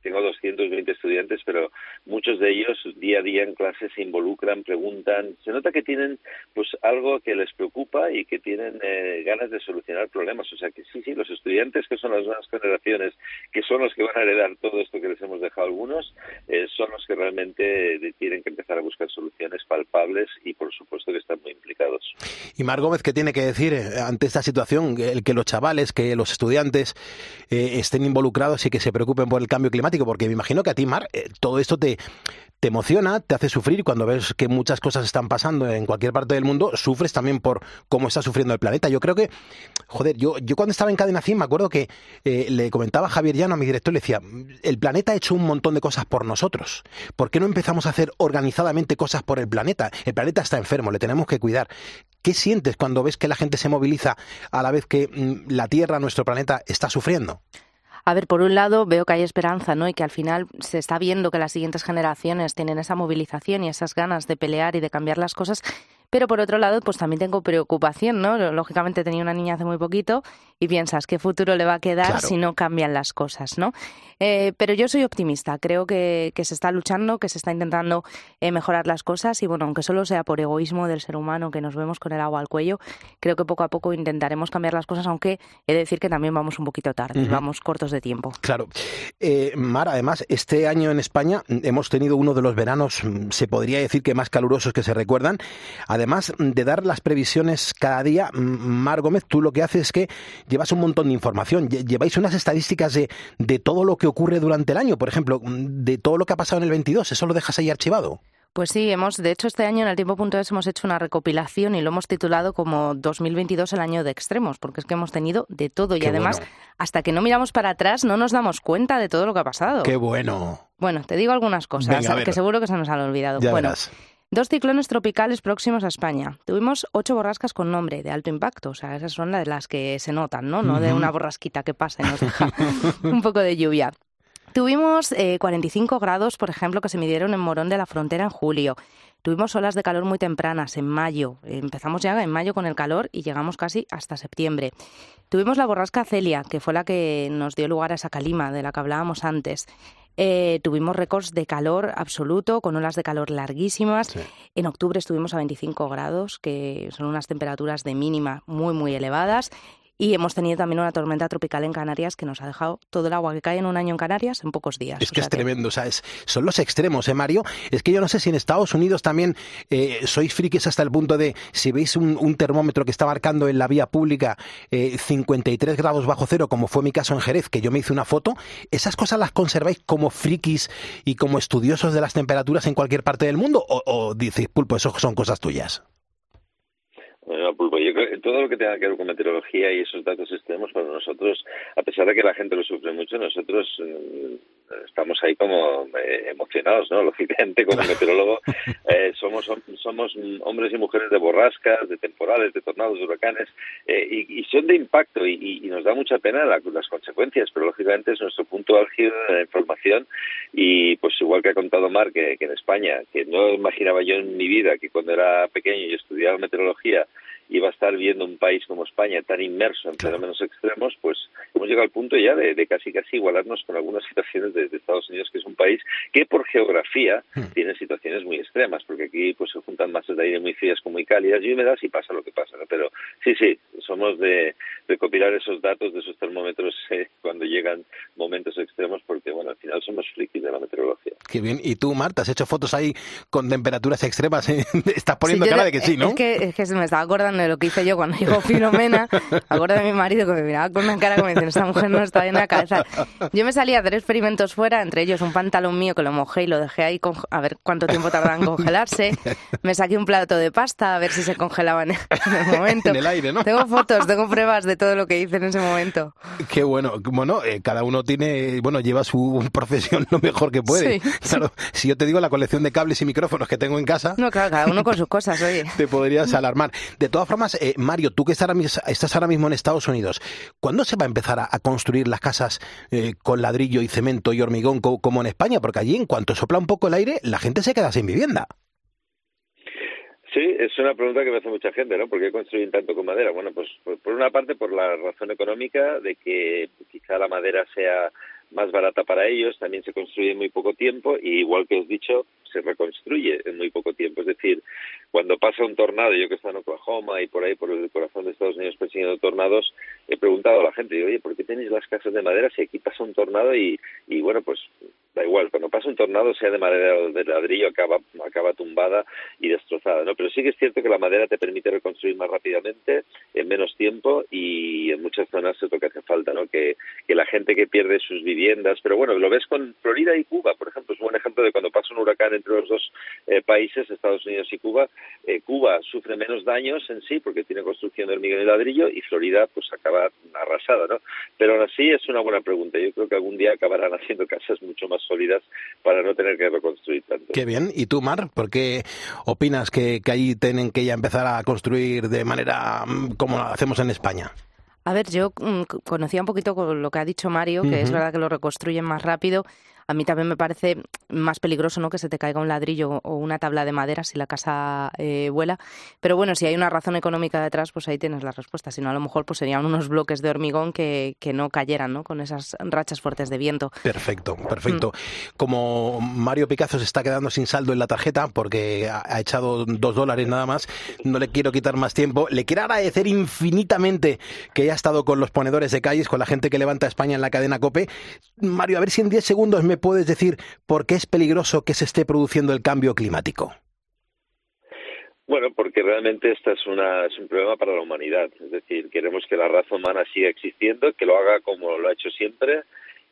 tengo 220 estudiantes, pero muchos de ellos día a día en clase se involucran, preguntan. Se nota que tienen pues algo que les preocupa y que tienen eh, ganas de solucionar problemas. O sea que sí, sí, los estudiantes que son las nuevas generaciones, que son los que van a heredar todo esto que les hemos dejado algunos, eh, son los que realmente tienen que empezar a buscar soluciones palpables y por supuesto que están muy implicados. Y Mar Gómez, ¿qué tiene que decir eh, ante esta situación? El que los chavales, que los estudiantes estén involucrados y que se preocupen por el cambio climático, porque me imagino que a ti, Mar, todo esto te, te emociona, te hace sufrir cuando ves que muchas cosas están pasando en cualquier parte del mundo, sufres también por cómo está sufriendo el planeta. Yo creo que, joder, yo, yo cuando estaba en Cadena 100 me acuerdo que eh, le comentaba Javier Llano, a mi director, le decía, el planeta ha hecho un montón de cosas por nosotros. ¿Por qué no empezamos a hacer organizadamente cosas por el planeta? El planeta está enfermo, le tenemos que cuidar. ¿Qué sientes cuando ves que la gente se moviliza a la vez que mm, la Tierra, nuestro planeta, está sufriendo? A ver, por un lado veo que hay esperanza, ¿no? Y que al final se está viendo que las siguientes generaciones tienen esa movilización y esas ganas de pelear y de cambiar las cosas pero por otro lado, pues también tengo preocupación, ¿no? Lógicamente tenía una niña hace muy poquito y piensas qué futuro le va a quedar si no cambian las cosas, ¿no? Eh, pero yo soy optimista, creo que, se está luchando, que se está intentando eh, mejorar las cosas y bueno, aunque solo sea por egoísmo del ser humano que nos vemos con el agua al cuello, creo que poco a poco intentaremos cambiar las cosas, aunque he de decir que también vamos un poquito tarde, vamos cortos de tiempo. Claro. Eh, Mar, además, este año en España hemos tenido uno de los veranos, mm, se podría decir que más calurosos que se recuerdan además de dar las previsiones cada día, Mar Gómez, tú lo que haces es que llevas un montón de información, lleváis unas estadísticas de, de todo lo que ocurre durante el año, por ejemplo, de todo lo que ha pasado en el 22, ¿eso lo dejas ahí archivado? Pues sí, hemos, de hecho, este año en el tiempo.es hemos hecho una recopilación y lo hemos titulado como 2022 el año de extremos, porque es que hemos tenido de todo y además, hasta que no miramos para atrás, no nos damos cuenta de todo lo que ha pasado. ¡Qué bueno! Bueno, te digo algunas cosas que seguro que se nos han olvidado. bueno, Dos ciclones tropicales próximos a España. Tuvimos ocho borrascas con nombre de alto impacto, o sea, esas son las de las que se notan, ¿no? No de una borrasquita que pasa y nos deja un poco de lluvia. Tuvimos 45 eh, grados, por ejemplo, que se midieron en Morón de la Frontera en julio. Tuvimos olas de calor muy tempranas en mayo. Empezamos ya en mayo con el calor y llegamos casi hasta septiembre. Tuvimos la borrasca Celia, que fue la que nos dio lugar a esa calima de la que hablábamos antes. Eh, tuvimos récords de calor absoluto, con olas de calor larguísimas. En octubre estuvimos a 25 grados, que son unas temperaturas de mínima muy, muy elevadas. Y hemos tenido también una tormenta tropical en Canarias que nos ha dejado todo el agua que cae en un año en Canarias en pocos días. Es que es tremendo, o sea, son los extremos, ¿eh, Mario? Es que yo no sé si en Estados Unidos también eh, sois frikis hasta el punto de, si veis un, termómetro que está marcando en la vía pública 53 eh, grados bajo cero, como fue mi caso en Jerez, que yo me hice una foto, ¿esas cosas las conserváis como frikis y como estudiosos de las temperaturas en cualquier parte del mundo? ¿O, o dices, pulpo, eso son cosas tuyas? Yo creo que todo lo que tenga que ver con meteorología y esos datos extremos para nosotros, a pesar de que la gente lo sufre mucho, nosotros mm, estamos ahí como eh, emocionados, ¿no? Lógicamente, como meteorólogo, eh, somos somos hombres y mujeres de borrascas, de temporales, de tornados, de huracanes, eh, y, son de impacto y, nos da mucha pena las consecuencias, pero lógicamente es nuestro punto álgido de la información y pues igual que ha contado Mar que, que en España, que no imaginaba yo en mi vida que cuando era pequeño y estudiaba meteorología iba a estar viendo un país como España tan inmerso en fenómenos extremos, pues hemos llegado al punto ya de, casi casi igualarnos con algunas situaciones de, Estados Unidos, que es un país que por geografía hmm. tiene situaciones muy extremas, porque aquí pues se juntan masas de aire muy frías como muy cálidas y húmedas y pasa lo que pasa, Pero sí, sí, somos de recopilar esos datos de esos termómetros eh, cuando llegan momentos extremos, porque bueno, al final somos frikis de la meteorología. Qué bien. ¿Y tú, Marta, has hecho fotos ahí con temperaturas extremas? Estás poniendo cara de que sí, ¿no? Es que, es que se me estaba acordando de lo que hice yo cuando llegó Filomena. Acuerdo de mi marido que me miraba con una cara como diciendo, esta mujer no está bien en la cabeza. Yo me salí a hacer experimentos fuera, entre ellos un pantalón mío que lo mojé y lo dejé ahí a ver cuánto tiempo tardaba en congelarse. Me saqué un plato de pasta a ver si se congelaba en el momento. En el aire, ¿no? Tengo fotos, tengo pruebas de todo lo que hice en ese momento. Qué bueno. Bueno, eh, cada uno tiene, bueno, lleva su profesión lo mejor que puede. Claro, si yo te digo la colección de cables y micrófonos que tengo en casa. No, claro, cada uno con sus cosas, oye. Te podrías alarmar. De todas eh, Mario, tú que estás ahora, mismo, en Estados Unidos, ¿cuándo se va a empezar a, construir las casas eh, con ladrillo y cemento y hormigón como en España? Porque allí, en cuanto sopla un poco el aire, la gente se queda sin vivienda. Sí, es una pregunta que me hace mucha gente, ¿no? ¿Por qué construyen tanto con madera? Bueno, pues por una parte por la razón económica de que quizá la madera sea más barata para ellos, también se construye en muy poco tiempo y igual que os he dicho, se reconstruye en muy poco tiempo. Es decir, cuando pasa un tornado, yo que estoy en Oklahoma y por ahí, por el corazón de Estados Unidos persiguiendo tornados, he preguntado a la gente, oye, ¿por qué tenéis las casas de madera si aquí pasa un tornado y, y bueno, pues da igual, cuando pasa un tornado, sea de madera o de ladrillo, acaba, acaba tumbada y destrozada, ¿no? Pero sí que es cierto que la madera te permite reconstruir más rápidamente, en menos tiempo y en muchas zonas es lo que hace falta, ¿no? Que, que la gente que pierde sus viviendas, pero bueno, lo ves con Florida y Cuba, por ejemplo, es un buen ejemplo de cuando pasa un huracán entre los dos eh, países, Estados Unidos y Cuba, eh, Cuba sufre menos daños en sí porque tiene construcción de hormigón y ladrillo y Florida pues acaba arrasada, ¿no? Pero aún así es una buena pregunta. Yo creo que algún día acabarán haciendo casas mucho más sólidas para no tener que reconstruir tanto. Qué bien. ¿Y tú, Mar? ¿Por qué opinas que, que ahí tienen que ya empezar a construir de manera mm, como lo hacemos en España? A ver, yo mm, conocía un poquito lo que ha dicho Mario, que es verdad que lo reconstruyen más rápido. A mí también me parece más peligroso ¿no? que se te caiga un ladrillo o una tabla de madera si la casa eh, vuela. Pero bueno, si hay una razón económica detrás, pues ahí tienes la respuesta. Si no, a lo mejor pues serían unos bloques de hormigón que, que no cayeran ¿no? con esas rachas fuertes de viento. Perfecto, perfecto. Como Mario Picasso se está quedando sin saldo en la tarjeta porque ha, ha echado dos dólares nada más, no le quiero quitar más tiempo. Le quiero agradecer infinitamente que haya estado con los ponedores de calles, con la gente que levanta España en la cadena COPE. Mario, a ver si en 10 segundos me puedes decir por qué es peligroso que se esté produciendo el cambio climático? Bueno, porque realmente esta es, una, es un problema para la humanidad. Es decir, queremos que la raza humana siga existiendo, que lo haga como lo ha hecho siempre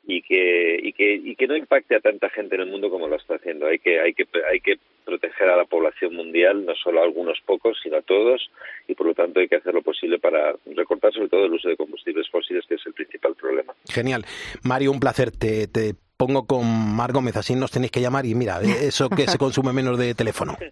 y que, y que, y que no impacte a tanta gente en el mundo como lo está haciendo. Hay que, hay que, hay que proteger a la población mundial, no solo a algunos pocos, sino a todos, y por lo tanto hay que hacer lo posible para recortar sobre todo el uso de combustibles fósiles, que es el principal problema. Genial. Mario, un placer. Te, te pongo con Mar Gómez, así nos tenéis que llamar y mira, eso que se consume menos de teléfono.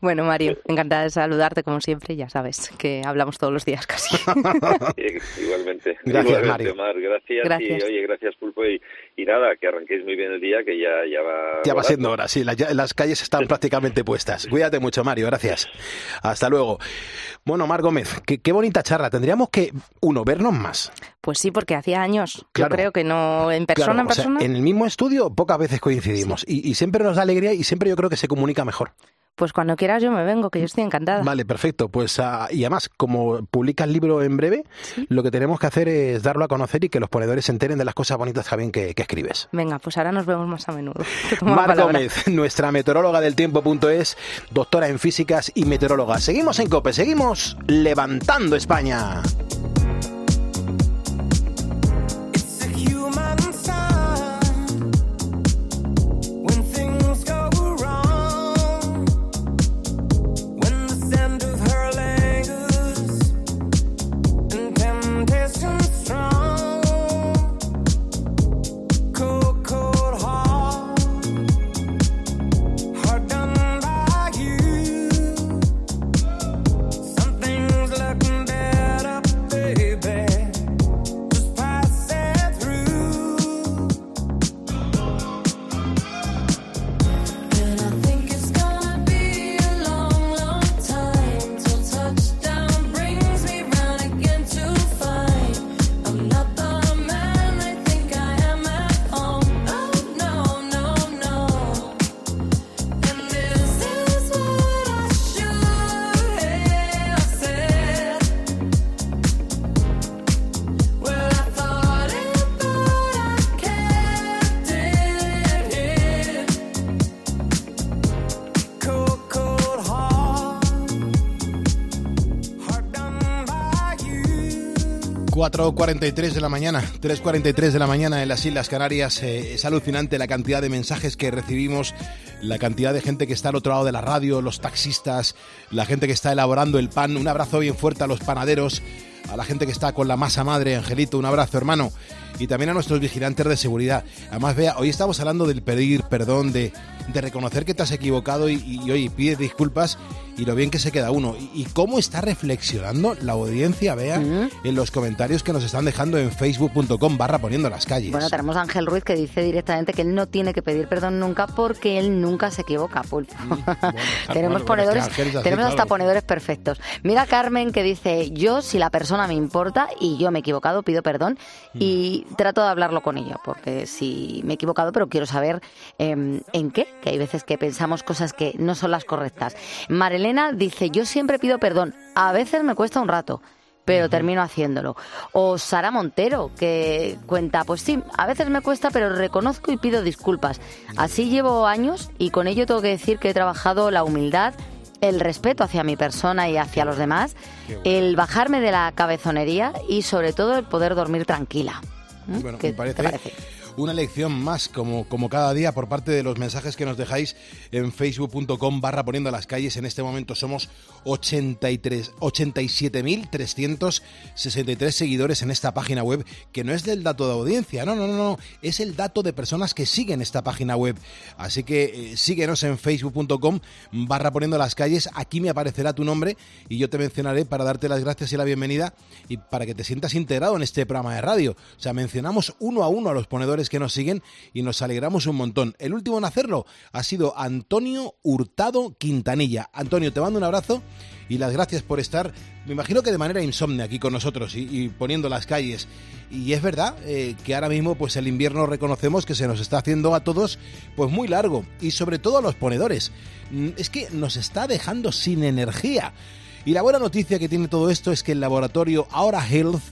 Bueno, Mario, encantada de saludarte como siempre, ya sabes que hablamos todos los días casi. Igualmente. Gracias, Igualmente, Mario. Mar, gracias, Gracias. y oye, gracias Pulpo y, y nada, que arranquéis muy bien el día, que ya, ya va. Ya va siendo hora, sí, las, las calles están prácticamente puestas. Cuídate mucho, Mario, gracias. Hasta luego. Bueno, Mar Gómez, qué, qué bonita charla. Tendríamos que, uno, vernos más. Pues sí, porque hacía años, Claro. yo creo que no en persona, Claro, en o sea, persona. en el mismo estudio pocas veces coincidimos y, y siempre nos da alegría y siempre yo creo que se comunica mejor. Pues cuando quieras yo me vengo, que yo estoy encantada. Vale, perfecto. Pues ah, y además, como publica el libro en breve, lo que tenemos que hacer es darlo a conocer y que los ponedores se enteren de las cosas bonitas Javier, que, que escribes. Venga, pues ahora nos vemos más a menudo. Mar. Gómez, nuestra meteoróloga del tiempo.es, doctora en físicas y meteoróloga. Seguimos en COPE, seguimos levantando España. 4.43 de la mañana, 3.43 de la mañana en las Islas Canarias. Eh, es alucinante la cantidad de mensajes que recibimos, la cantidad de gente que está al otro lado de la radio, los taxistas, la gente que está elaborando el pan. Un abrazo bien fuerte a los panaderos, a la gente que está con la masa madre, Angelito, un abrazo hermano. Y también a nuestros vigilantes de seguridad. Además, vea, hoy estamos hablando del pedir perdón, de, de reconocer que te has equivocado y, y, oye, pides disculpas y lo bien que se queda uno. Y, y cómo está reflexionando la audiencia, vea, en los comentarios que nos están dejando en facebook.com barra poniendo las calles. Bueno, tenemos a Ángel Ruiz que dice directamente que él no tiene que pedir perdón nunca porque él nunca se equivoca, Pulpo. tenemos bueno, ponedores, que así, tenemos hasta claro. ponedores perfectos. Mira Carmen que dice, yo si la persona me importa y yo me he equivocado, pido perdón Mm. y trato de hablarlo con ella, porque si me he equivocado, pero quiero saber em, en qué, que hay veces que pensamos cosas que no son las correctas. Marilena dice, yo siempre pido perdón, a veces me cuesta un rato pero termino haciéndolo. O Sara Montero, que cuenta, pues sí, a veces me cuesta, pero reconozco y pido disculpas. Así llevo años y con ello tengo que decir que he trabajado la humildad, el respeto hacia mi persona y hacia los demás, el bajarme de la cabezonería y sobre todo el poder dormir tranquila. ¿Mm? Bueno, ¿Qué parece, te parece? Una lección más, como, como cada día, por parte de los mensajes que nos dejáis en facebook.com barra poniendo las calles. En este momento somos 83, 87.363 seguidores en esta página web, que no es del dato de audiencia, no, no, no, no, es el dato de personas que siguen esta página web. Así que eh, síguenos en facebook.com barra poniendo las calles, aquí me aparecerá tu nombre y yo te mencionaré para darte las gracias y la bienvenida y para que te sientas integrado en este programa de radio. O sea, mencionamos uno a uno a los ponedores que nos siguen y nos alegramos un montón. El último en hacerlo ha sido Antonio Hurtado Quintanilla. Antonio, te mando un abrazo y las gracias por estar, me imagino que de manera insomne aquí con nosotros y, poniendo las calles. Y es verdad eh, que ahora mismo pues el invierno reconocemos que se nos está haciendo a todos pues muy largo y sobre todo a los ponedores. Mm, es que nos está dejando sin energía. Y la buena noticia que tiene todo esto es que el laboratorio Ahora Health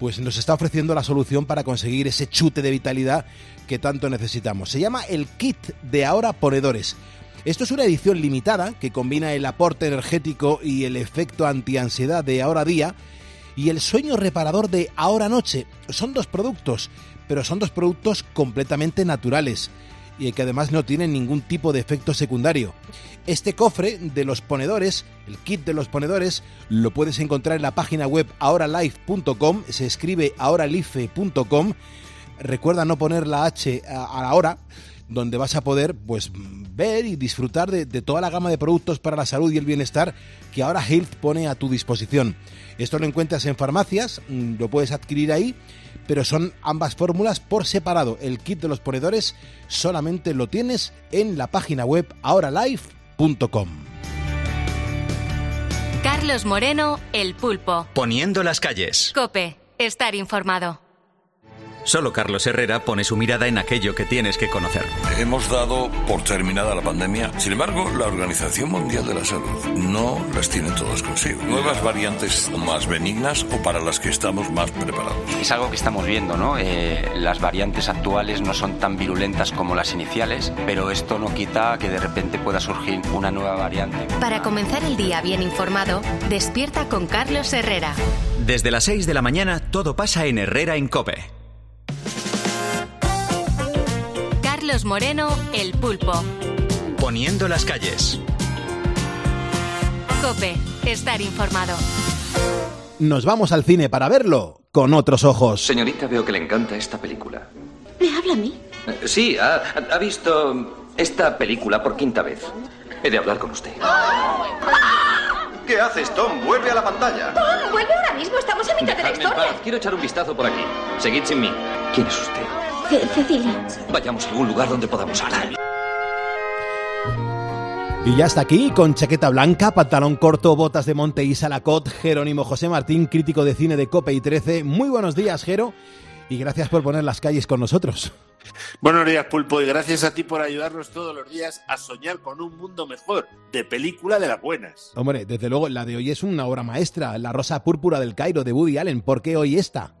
pues nos está ofreciendo la solución para conseguir ese chute de vitalidad que tanto necesitamos. Se llama el kit de ahora ponedores. Esto es una edición limitada que combina el aporte energético y el efecto antiansiedad de ahora día y el sueño reparador de ahora noche. Son dos productos, pero son dos productos completamente naturales y que además no tienen ningún tipo de efecto secundario. Este cofre de los ponedores, el kit de los ponedores, lo puedes encontrar en la página web ahoralife.com, se escribe ahoralife.com. Recuerda no poner la H a la hora, donde vas a poder pues ver y disfrutar de, de, toda la gama de productos para la salud y el bienestar que ahora Health pone a tu disposición. Esto lo encuentras en farmacias, mm, lo puedes adquirir ahí pero son ambas fórmulas por separado. El kit de los ponedores solamente lo tienes en la página web ahoralife.com. Carlos Moreno, El Pulpo. Poniendo las calles. Cope, estar informado. Solo Carlos Herrera pone su mirada en aquello que tienes que conocer. Hemos dado por terminada la pandemia. Sin embargo, la Organización Mundial de la Salud no las tiene todas consigo. Nuevas variantes más benignas o para las que estamos más preparados. Es algo que estamos viendo, ¿no? Eh, las variantes actuales no son tan virulentas como las iniciales, pero esto no quita que de repente pueda surgir una nueva variante. Para comenzar el día bien informado, despierta con Carlos Herrera. Desde las 6 de la mañana todo pasa en Herrera en Cope. Carlos Moreno, El Pulpo. Poniendo las calles. Cope, estar informado. Nos vamos al cine para verlo con otros ojos. Señorita, veo que le encanta esta película. ¿Me habla a mí? Eh, sí, ha, ha visto esta película por quinta vez. He de hablar con usted. ¿Qué haces, Tom? Vuelve a la pantalla. Tom, vuelve ahora mismo. Estamos en mitad de la historia. Quiero echar un vistazo por aquí. Seguid sin mí. ¿Quién es usted? Cecilia. Vayamos a algún lugar donde podamos hablar. Y ya está aquí, con chaqueta blanca, pantalón corto, botas de monte y salacot, Jerónimo José Martín, crítico de cine de Cope y 13. Muy buenos días, Jero, y gracias por poner las calles con nosotros. Buenos días, Pulpo, y gracias a ti por ayudarnos todos los días a soñar con un mundo mejor, de película de las buenas. Hombre, desde luego, la de hoy es una obra maestra, La Rosa Púrpura del Cairo, de Woody Allen. ¿Por qué hoy esta?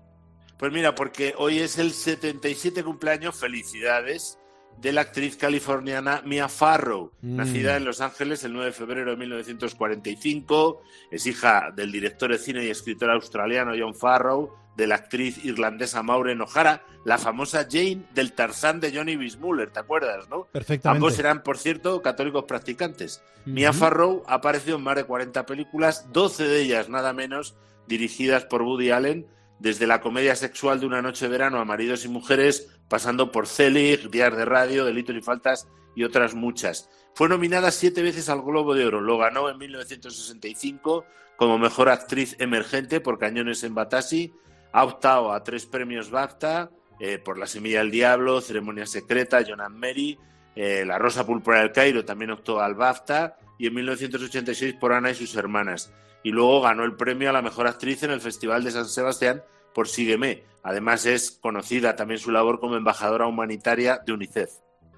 Pues mira, porque hoy es el 77 cumpleaños, felicidades, de la actriz californiana Mia Farrow, Mm. nacida en Los Ángeles el 9 de febrero de 1945. Es hija del director de cine y escritor australiano John Farrow, de la actriz irlandesa Maureen O'Hara, la famosa Jane del Tarzán de Johnny Weissmuller, ¿te acuerdas, no? Perfectamente. Ambos eran, por cierto, católicos practicantes. Mia Farrow ha aparecido en más de 40 películas, 12 de ellas nada menos dirigidas por Woody Allen, desde la comedia sexual de Una noche de verano a Maridos y Mujeres, pasando por Zelig, Días de Radio, Delitos y Faltas y otras muchas. Fue nominada siete veces al Globo de Oro. Lo ganó en 1965 como mejor actriz emergente por Cañones en Batasi. Ha optado a tres premios BAFTA eh, por La Semilla del Diablo, Ceremonia Secreta, and Mary, eh, La Rosa Púrpura del Cairo también optó al BAFTA y en 1986 por Ana y sus hermanas. Y luego ganó el premio a la mejor actriz en el Festival de San Sebastián por Sígueme. Además es conocida también su labor como embajadora humanitaria de UNICEF.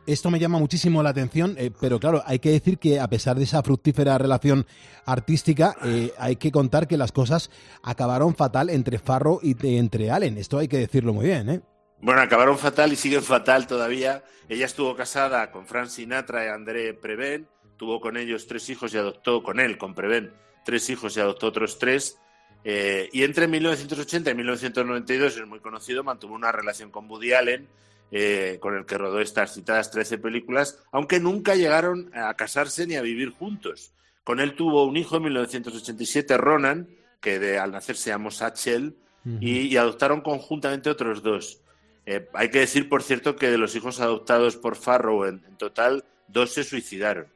Esto me llama muchísimo la atención, eh, pero claro, hay que decir que a pesar de esa fructífera relación artística, eh, hay que contar que las cosas acabaron fatal entre Farro y entre Allen. Esto hay que decirlo muy bien, ¿eh? Bueno, acabaron fatal y siguen fatal todavía. Ella estuvo casada con Frank Sinatra y André Preven, tuvo con ellos tres hijos y adoptó con él, con Preven, tres hijos y adoptó otros tres. Eh, y entre 1980 y 1992, es muy conocido, mantuvo una relación con Woody Allen, eh, con el que rodó estas citadas 13 películas, aunque nunca llegaron a casarse ni a vivir juntos. Con él tuvo un hijo en 1987, Ronan, que de, al nacer se llamó Satchel, y, adoptaron conjuntamente otros dos. Eh, hay que decir, por cierto, que de los hijos adoptados por Farrow, en, total, dos se suicidaron.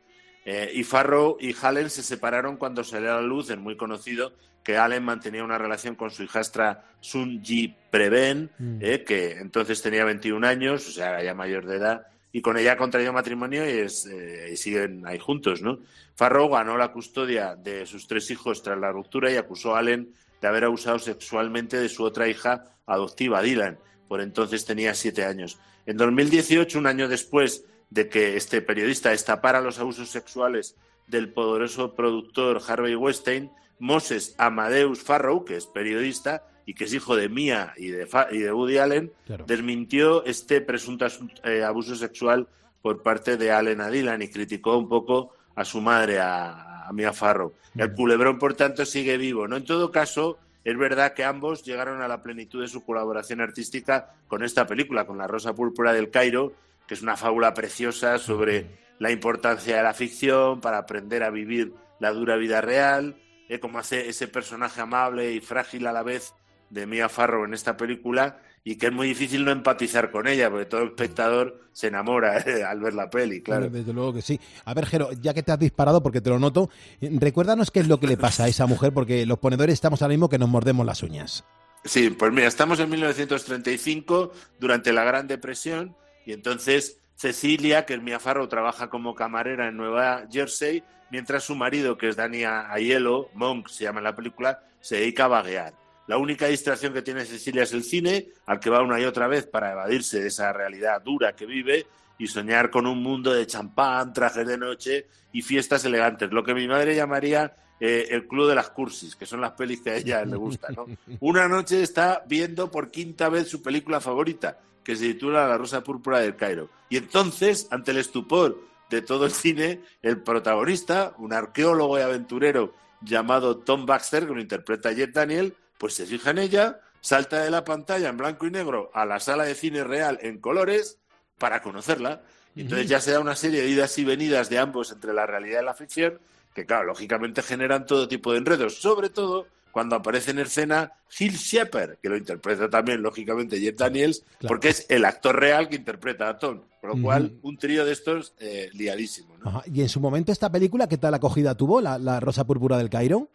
Y Farrow y Hallen se separaron cuando salió a la luz, es muy conocido, que Allen mantenía una relación con su hijastra Sun Ji Preben, mm. eh, que entonces tenía 21 años, o sea, ya mayor de edad, y con ella contrayó matrimonio y, es, eh, y siguen ahí juntos, ¿no? Farrow ganó la custodia de sus tres hijos tras la ruptura y acusó a Allen de haber abusado sexualmente de su otra hija adoptiva, Dylan. Por entonces tenía siete años. En 2018, un año después de que este periodista destapara los abusos sexuales del poderoso productor Harvey Weinstein, Moses Amadeus Farrow, que es periodista y que es hijo de Mia y de, y de Woody Allen, desmintió este presunto eh, abuso sexual por parte de Allen a Dylan y criticó un poco a su madre, a, Mia Farrow. El culebrón, por tanto, sigue vivo. ¿no? En todo caso, es verdad que ambos llegaron a la plenitud de su colaboración artística con esta película, con La Rosa Púrpura del Cairo, que es una fábula preciosa sobre la importancia de la ficción para aprender a vivir la dura vida real eh, como hace ese personaje amable y frágil a la vez de Mia Farrow en esta película y que es muy difícil no empatizar con ella, porque todo el espectador se enamora eh, al ver la peli, claro. Desde luego que sí. A ver, Jero, ya que te has disparado, porque te lo noto, eh, recuérdanos qué es lo que le pasa a esa mujer, porque los ponedores estamos ahora mismo que nos mordemos las uñas. Sí, pues mira, estamos en 1935, durante la Gran Depresión, y entonces Cecilia, que es Mia Farrow, trabaja como camarera en Nueva Jersey, mientras su marido, que es Dani Aiello, Monk se llama en la película, se dedica a vaguear. La única distracción que tiene Cecilia es el cine, al que va una y otra vez para evadirse de esa realidad dura que vive y soñar con un mundo de champán, trajes de noche y fiestas elegantes, lo que mi madre llamaría eh, el club de las cursis, que son las pelis que a ella le gustan. Una noche está viendo por quinta vez su película favorita, que se titula La Rosa Púrpura del Cairo. Y entonces, ante el estupor de todo el cine, el protagonista, un arqueólogo y aventurero llamado Tom Baxter, que lo interpreta Jet Daniel, pues se fija en ella, salta de la pantalla en blanco y negro a la sala de cine real en colores para conocerla. Y entonces ya se da una serie de idas y venidas de ambos entre la realidad y la ficción, que claro, lógicamente generan todo tipo de enredos, sobre todo cuando aparece en escena Gil Shepard, que lo interpreta también, lógicamente, Jeff Daniels, porque es el actor real que interpreta a Tom. Por lo cual, un trío de estos eh, liadísimo. Y en su momento, esta película, ¿qué tal acogida tuvo, la, Rosa Púrpura del Cairo?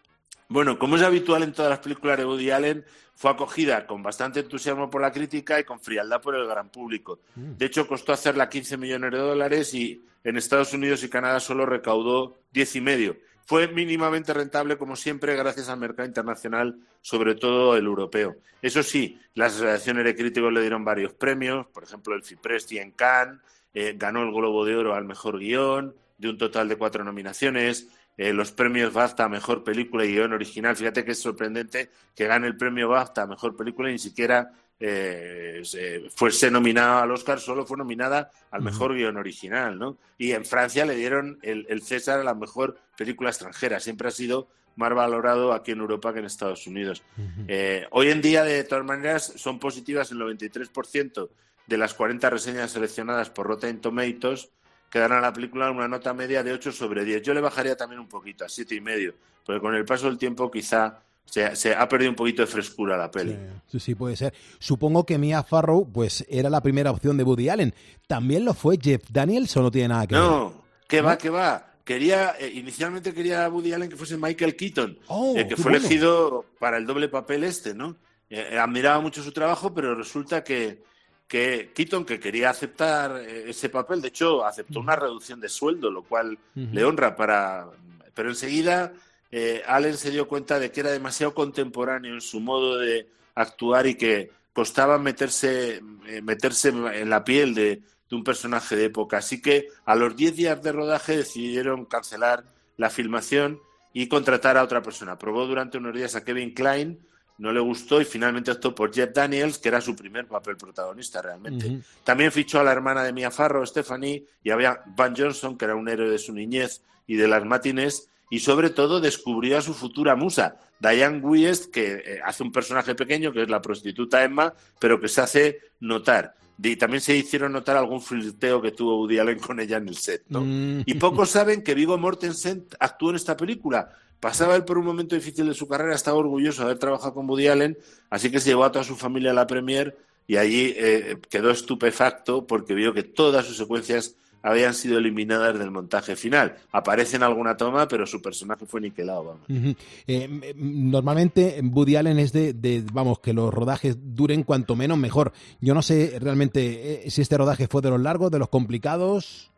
Bueno, como es habitual en todas las películas de Woody Allen, fue acogida con bastante entusiasmo por la crítica y con frialdad por el gran público. Mm. De hecho, costó hacerla 15 millones de dólares y en Estados Unidos y Canadá solo recaudó 10 y medio. Fue mínimamente rentable, como siempre, gracias al mercado internacional, sobre todo el europeo. Eso sí, las asociaciones de críticos le dieron varios premios, por ejemplo, el Fipresti en Cannes, eh, ganó el Globo de Oro al Mejor Guión, de un total de cuatro nominaciones, eh, los premios BAFTA a Mejor Película y Guión Original. Fíjate que es sorprendente que gane el premio BAFTA a Mejor Película y ni siquiera eh, fuese nominada al Oscar, solo fue nominada al mejor guion original, ¿no? Y en Francia le dieron el, César a la mejor película extranjera. Siempre ha sido más valorado aquí en Europa que en Estados Unidos. Eh, hoy en día, de todas maneras, son positivas el 93% de las 40 reseñas seleccionadas por Rotten Tomatoes que dan a la película una nota media de 8 sobre 10. Yo le bajaría también un poquito, a 7,5, porque con el paso del tiempo quizá se, ha perdido un poquito de frescura la peli. Sí, sí, puede ser. Supongo que Mia Farrow pues era la primera opción de Woody Allen. ¿También lo fue Jeff Daniels o no tiene nada que ver? No, que va, que va. Quería, eh, inicialmente quería Woody Allen que fuese Michael Keaton, oh, eh, que fue elegido para el doble papel este, ¿no? Eh, admiraba mucho su trabajo, pero resulta que, que Keaton, que quería aceptar ese papel, de hecho, aceptó una reducción de sueldo, lo cual le honra para... Pero enseguida eh, Allen se dio cuenta de que era demasiado contemporáneo en su modo de actuar y que costaba meterse, eh, meterse en la piel de, de un personaje de época. Así que a los 10 días de rodaje decidieron cancelar la filmación y contratar a otra persona. Probó durante unos días a Kevin Klein, no le gustó y finalmente optó por Jeff Daniels, que era su primer papel protagonista realmente. También fichó a la hermana de Mia Farrow, Stephanie, y había Van Johnson, que era un héroe de su niñez y de las matines, y sobre todo descubrió a su futura musa, Diane Wiest, que eh, hace un personaje pequeño, que es la prostituta Emma, pero que se hace notar. Y también se hicieron notar algún flirteo que tuvo Woody Allen con ella en el set, ¿no? Mm. Y pocos saben que Vigo Mortensen actuó en esta película. Pasaba él por un momento difícil de su carrera, estaba orgulloso de haber trabajado con Woody Allen, así que se llevó a toda su familia a la premier y allí eh, quedó estupefacto porque vio que todas sus secuencias habían sido eliminadas del montaje final. Aparece en alguna toma, pero su personaje fue niquelado. Vamos. Eh, normalmente Woody Allen es de, de, vamos, que los rodajes duren cuanto menos mejor. Yo no sé realmente eh, si este rodaje fue de los largos, de los complicados.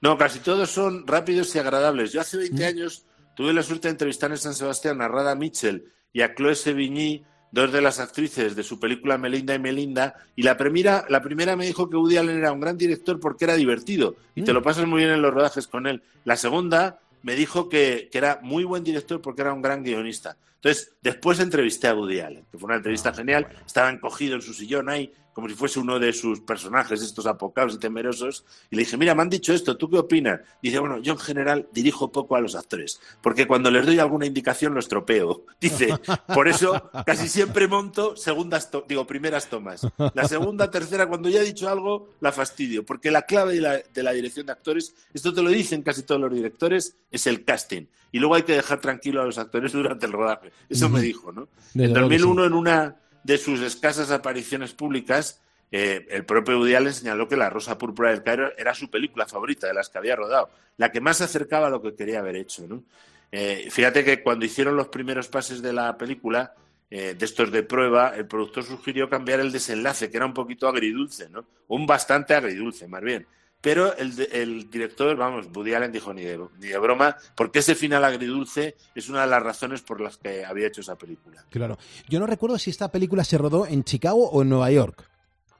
No, casi todos son rápidos y agradables. Yo hace 20 años tuve la suerte de entrevistar en San Sebastián a Rada Mitchell y a Chloe Sevigny, dos de las actrices de su película Melinda y Melinda, y la primera, la primera me dijo que Woody Allen era un gran director porque era divertido y te lo pasas muy bien en los rodajes con él. La segunda me dijo que, que era muy buen director porque era un gran guionista. Entonces, después entrevisté a Woody Allen, que fue una entrevista genial, estaba encogido en su sillón ahí, como si fuese uno de sus personajes, estos apocados y temerosos, y le dije, mira, me han dicho esto, ¿tú qué opinas? Dice, bueno, yo en general dirijo poco a los actores, porque cuando les doy alguna indicación lo estropeo. Dice, por eso casi siempre monto segundas, to- digo, primeras tomas. La segunda, tercera, cuando ya he dicho algo, la fastidio, porque la clave de la, de la dirección de actores, esto te lo dicen casi todos los directores, es el casting. Y luego hay que dejar tranquilo a los actores durante el rodaje. Eso me dijo, ¿no? En luego que 2001, en una de sus escasas apariciones públicas, eh, el propio Woody Allen señaló que La Rosa Púrpura del Cairo era su película favorita de las que había rodado, la que más se acercaba a lo que quería haber hecho. ¿no? Eh, fíjate que cuando hicieron los primeros pases de la película, eh, de estos de prueba, el productor sugirió cambiar el desenlace, que era un poquito agridulce, ¿no? Un bastante agridulce, más bien. Pero el, el director, vamos, Woody Allen dijo ni de, ni de broma, porque ese final agridulce es una de las razones por las que había hecho esa película. Claro. Yo no recuerdo si esta película se rodó en Chicago o en Nueva York.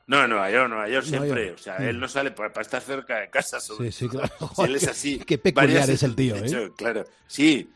No, en Nueva York, Nueva York Nueva siempre. York. O sea, Mm. él no sale para, para estar cerca de casa. Sobre Sí, sí, claro. Si él es así. Qué peculiar Varias- es el tío, ¿eh? hecho, claro. Sí,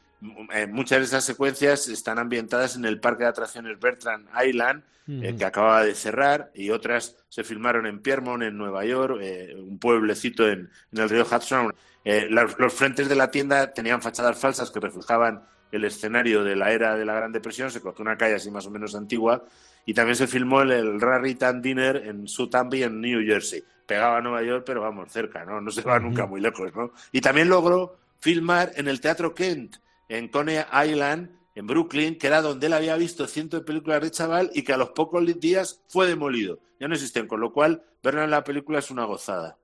muchas de esas secuencias están ambientadas en el parque de atracciones Bertrand Island, eh, que acaba de cerrar, y otras se filmaron en Piermont, en Nueva York, eh, un pueblecito en, en el río Hudson. Eh, los, los frentes de la tienda tenían fachadas falsas que reflejaban el escenario de la era de la Gran Depresión, se cogió una calle así más o menos antigua, y también se filmó el, el Raritan Dinner en Southampton, en New Jersey. Pegaba a Nueva York, pero vamos, cerca, ¿no? No se va nunca muy lejos, ¿no? Y también logró filmar en el Teatro Kent, en Coney Island, en Brooklyn, que era donde él había visto cientos de películas de chaval y que a los pocos días fue demolido. Ya no existen, con lo cual verlo en la película es una gozada.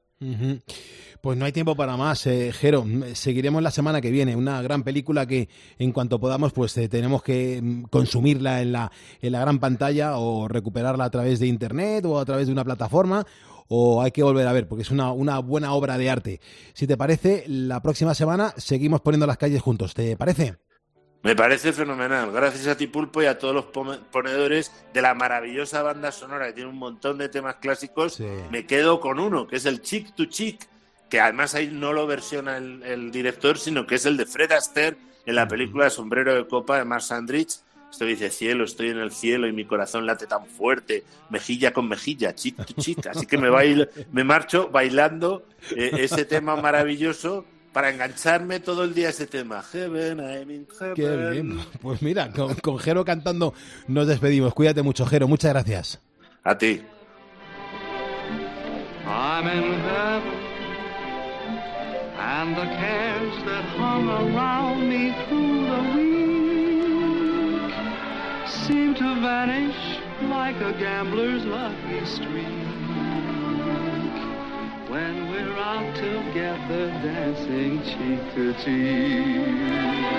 Pues no hay tiempo para más, eh, Jero. Mm, Seguiremos la semana que viene. Una gran película que en cuanto podamos, pues eh, tenemos que mm, consumirla en la, en la gran pantalla o recuperarla a través de internet o a través de una plataforma o hay que volver a ver porque es una, una buena obra de arte. Si te parece, la próxima semana seguimos poniendo las calles juntos. ¿Te parece? Me parece fenomenal. Gracias a ti, Pulpo, y a todos los ponedores de la maravillosa banda sonora que tiene un montón de temas clásicos. Me quedo con uno, que es el Chick to Chick, que además ahí no lo versiona el, el director, sino que es el de Fred Astaire en la película Sombrero de Copa de Mark Sandrich. Esto dice cielo, estoy en el cielo y mi corazón late tan fuerte, mejilla con mejilla, chick to chick. Así que me, bailo, me marcho bailando eh, ese tema maravilloso para engancharme todo el día a ese tema. Heaven, I'm in heaven. Qué bien. Pues mira, con, con Jero cantando nos despedimos. Cuídate mucho, Jero. Muchas gracias. A ti. I'm in heaven, and the cares that hung around me through the week seem to vanish like a gambler's lucky streak when we're out together dancing cheek to cheek.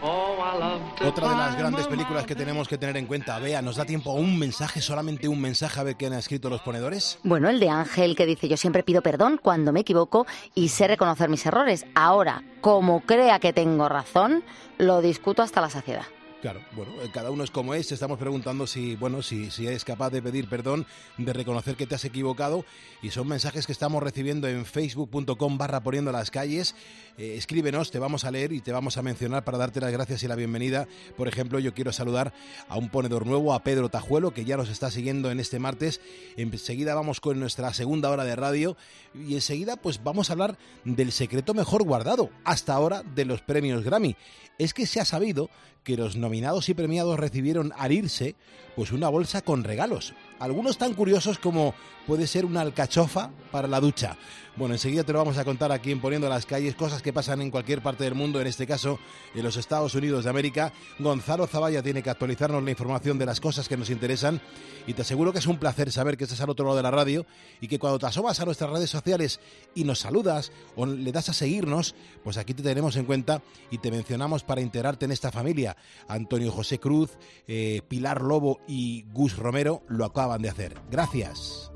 I Otra de las grandes películas que tenemos que tener en cuenta. Vea, ¿nos da tiempo a un mensaje, solamente un mensaje a ver qué han escrito los ponedores? Bueno, el de Ángel que dice, yo siempre pido perdón cuando me equivoco y sé reconocer mis errores. Ahora, como crea que tengo razón, lo discuto hasta la saciedad. Claro, bueno, eh, cada uno es como es. Estamos preguntando si, bueno, si, si eres capaz de pedir perdón, de reconocer que te has equivocado. Y son mensajes que estamos recibiendo en facebook.com barra poniendo las calles. Eh, escríbenos, te vamos a leer y te vamos a mencionar para darte las gracias y la bienvenida. Por ejemplo, yo quiero saludar a un ponedor nuevo, a Pedro Tajuelo, que ya nos está siguiendo en este martes. Enseguida vamos con nuestra segunda hora de radio y enseguida pues vamos a hablar del secreto mejor guardado hasta ahora de los premios Grammy. Es que se ha sabido que los nominados y premiados recibieron al irse pues una bolsa con regalos. Algunos tan curiosos como puede ser una alcachofa para la ducha. Bueno, enseguida te lo vamos a contar aquí en Poniendo las Calles, cosas que pasan en cualquier parte del mundo, en este caso en los Estados Unidos de América. Gonzalo Zavalla tiene que actualizarnos la información de las cosas que nos interesan y te aseguro que es un placer saber que estás al otro lado de la radio y que cuando te asomas a nuestras redes sociales y nos saludas o le das a seguirnos, pues aquí te tenemos en cuenta y te mencionamos para integrarte en esta familia. Antonio José Cruz, eh, Pilar Lobo y Gus Romero lo acaban de hacer. Gracias.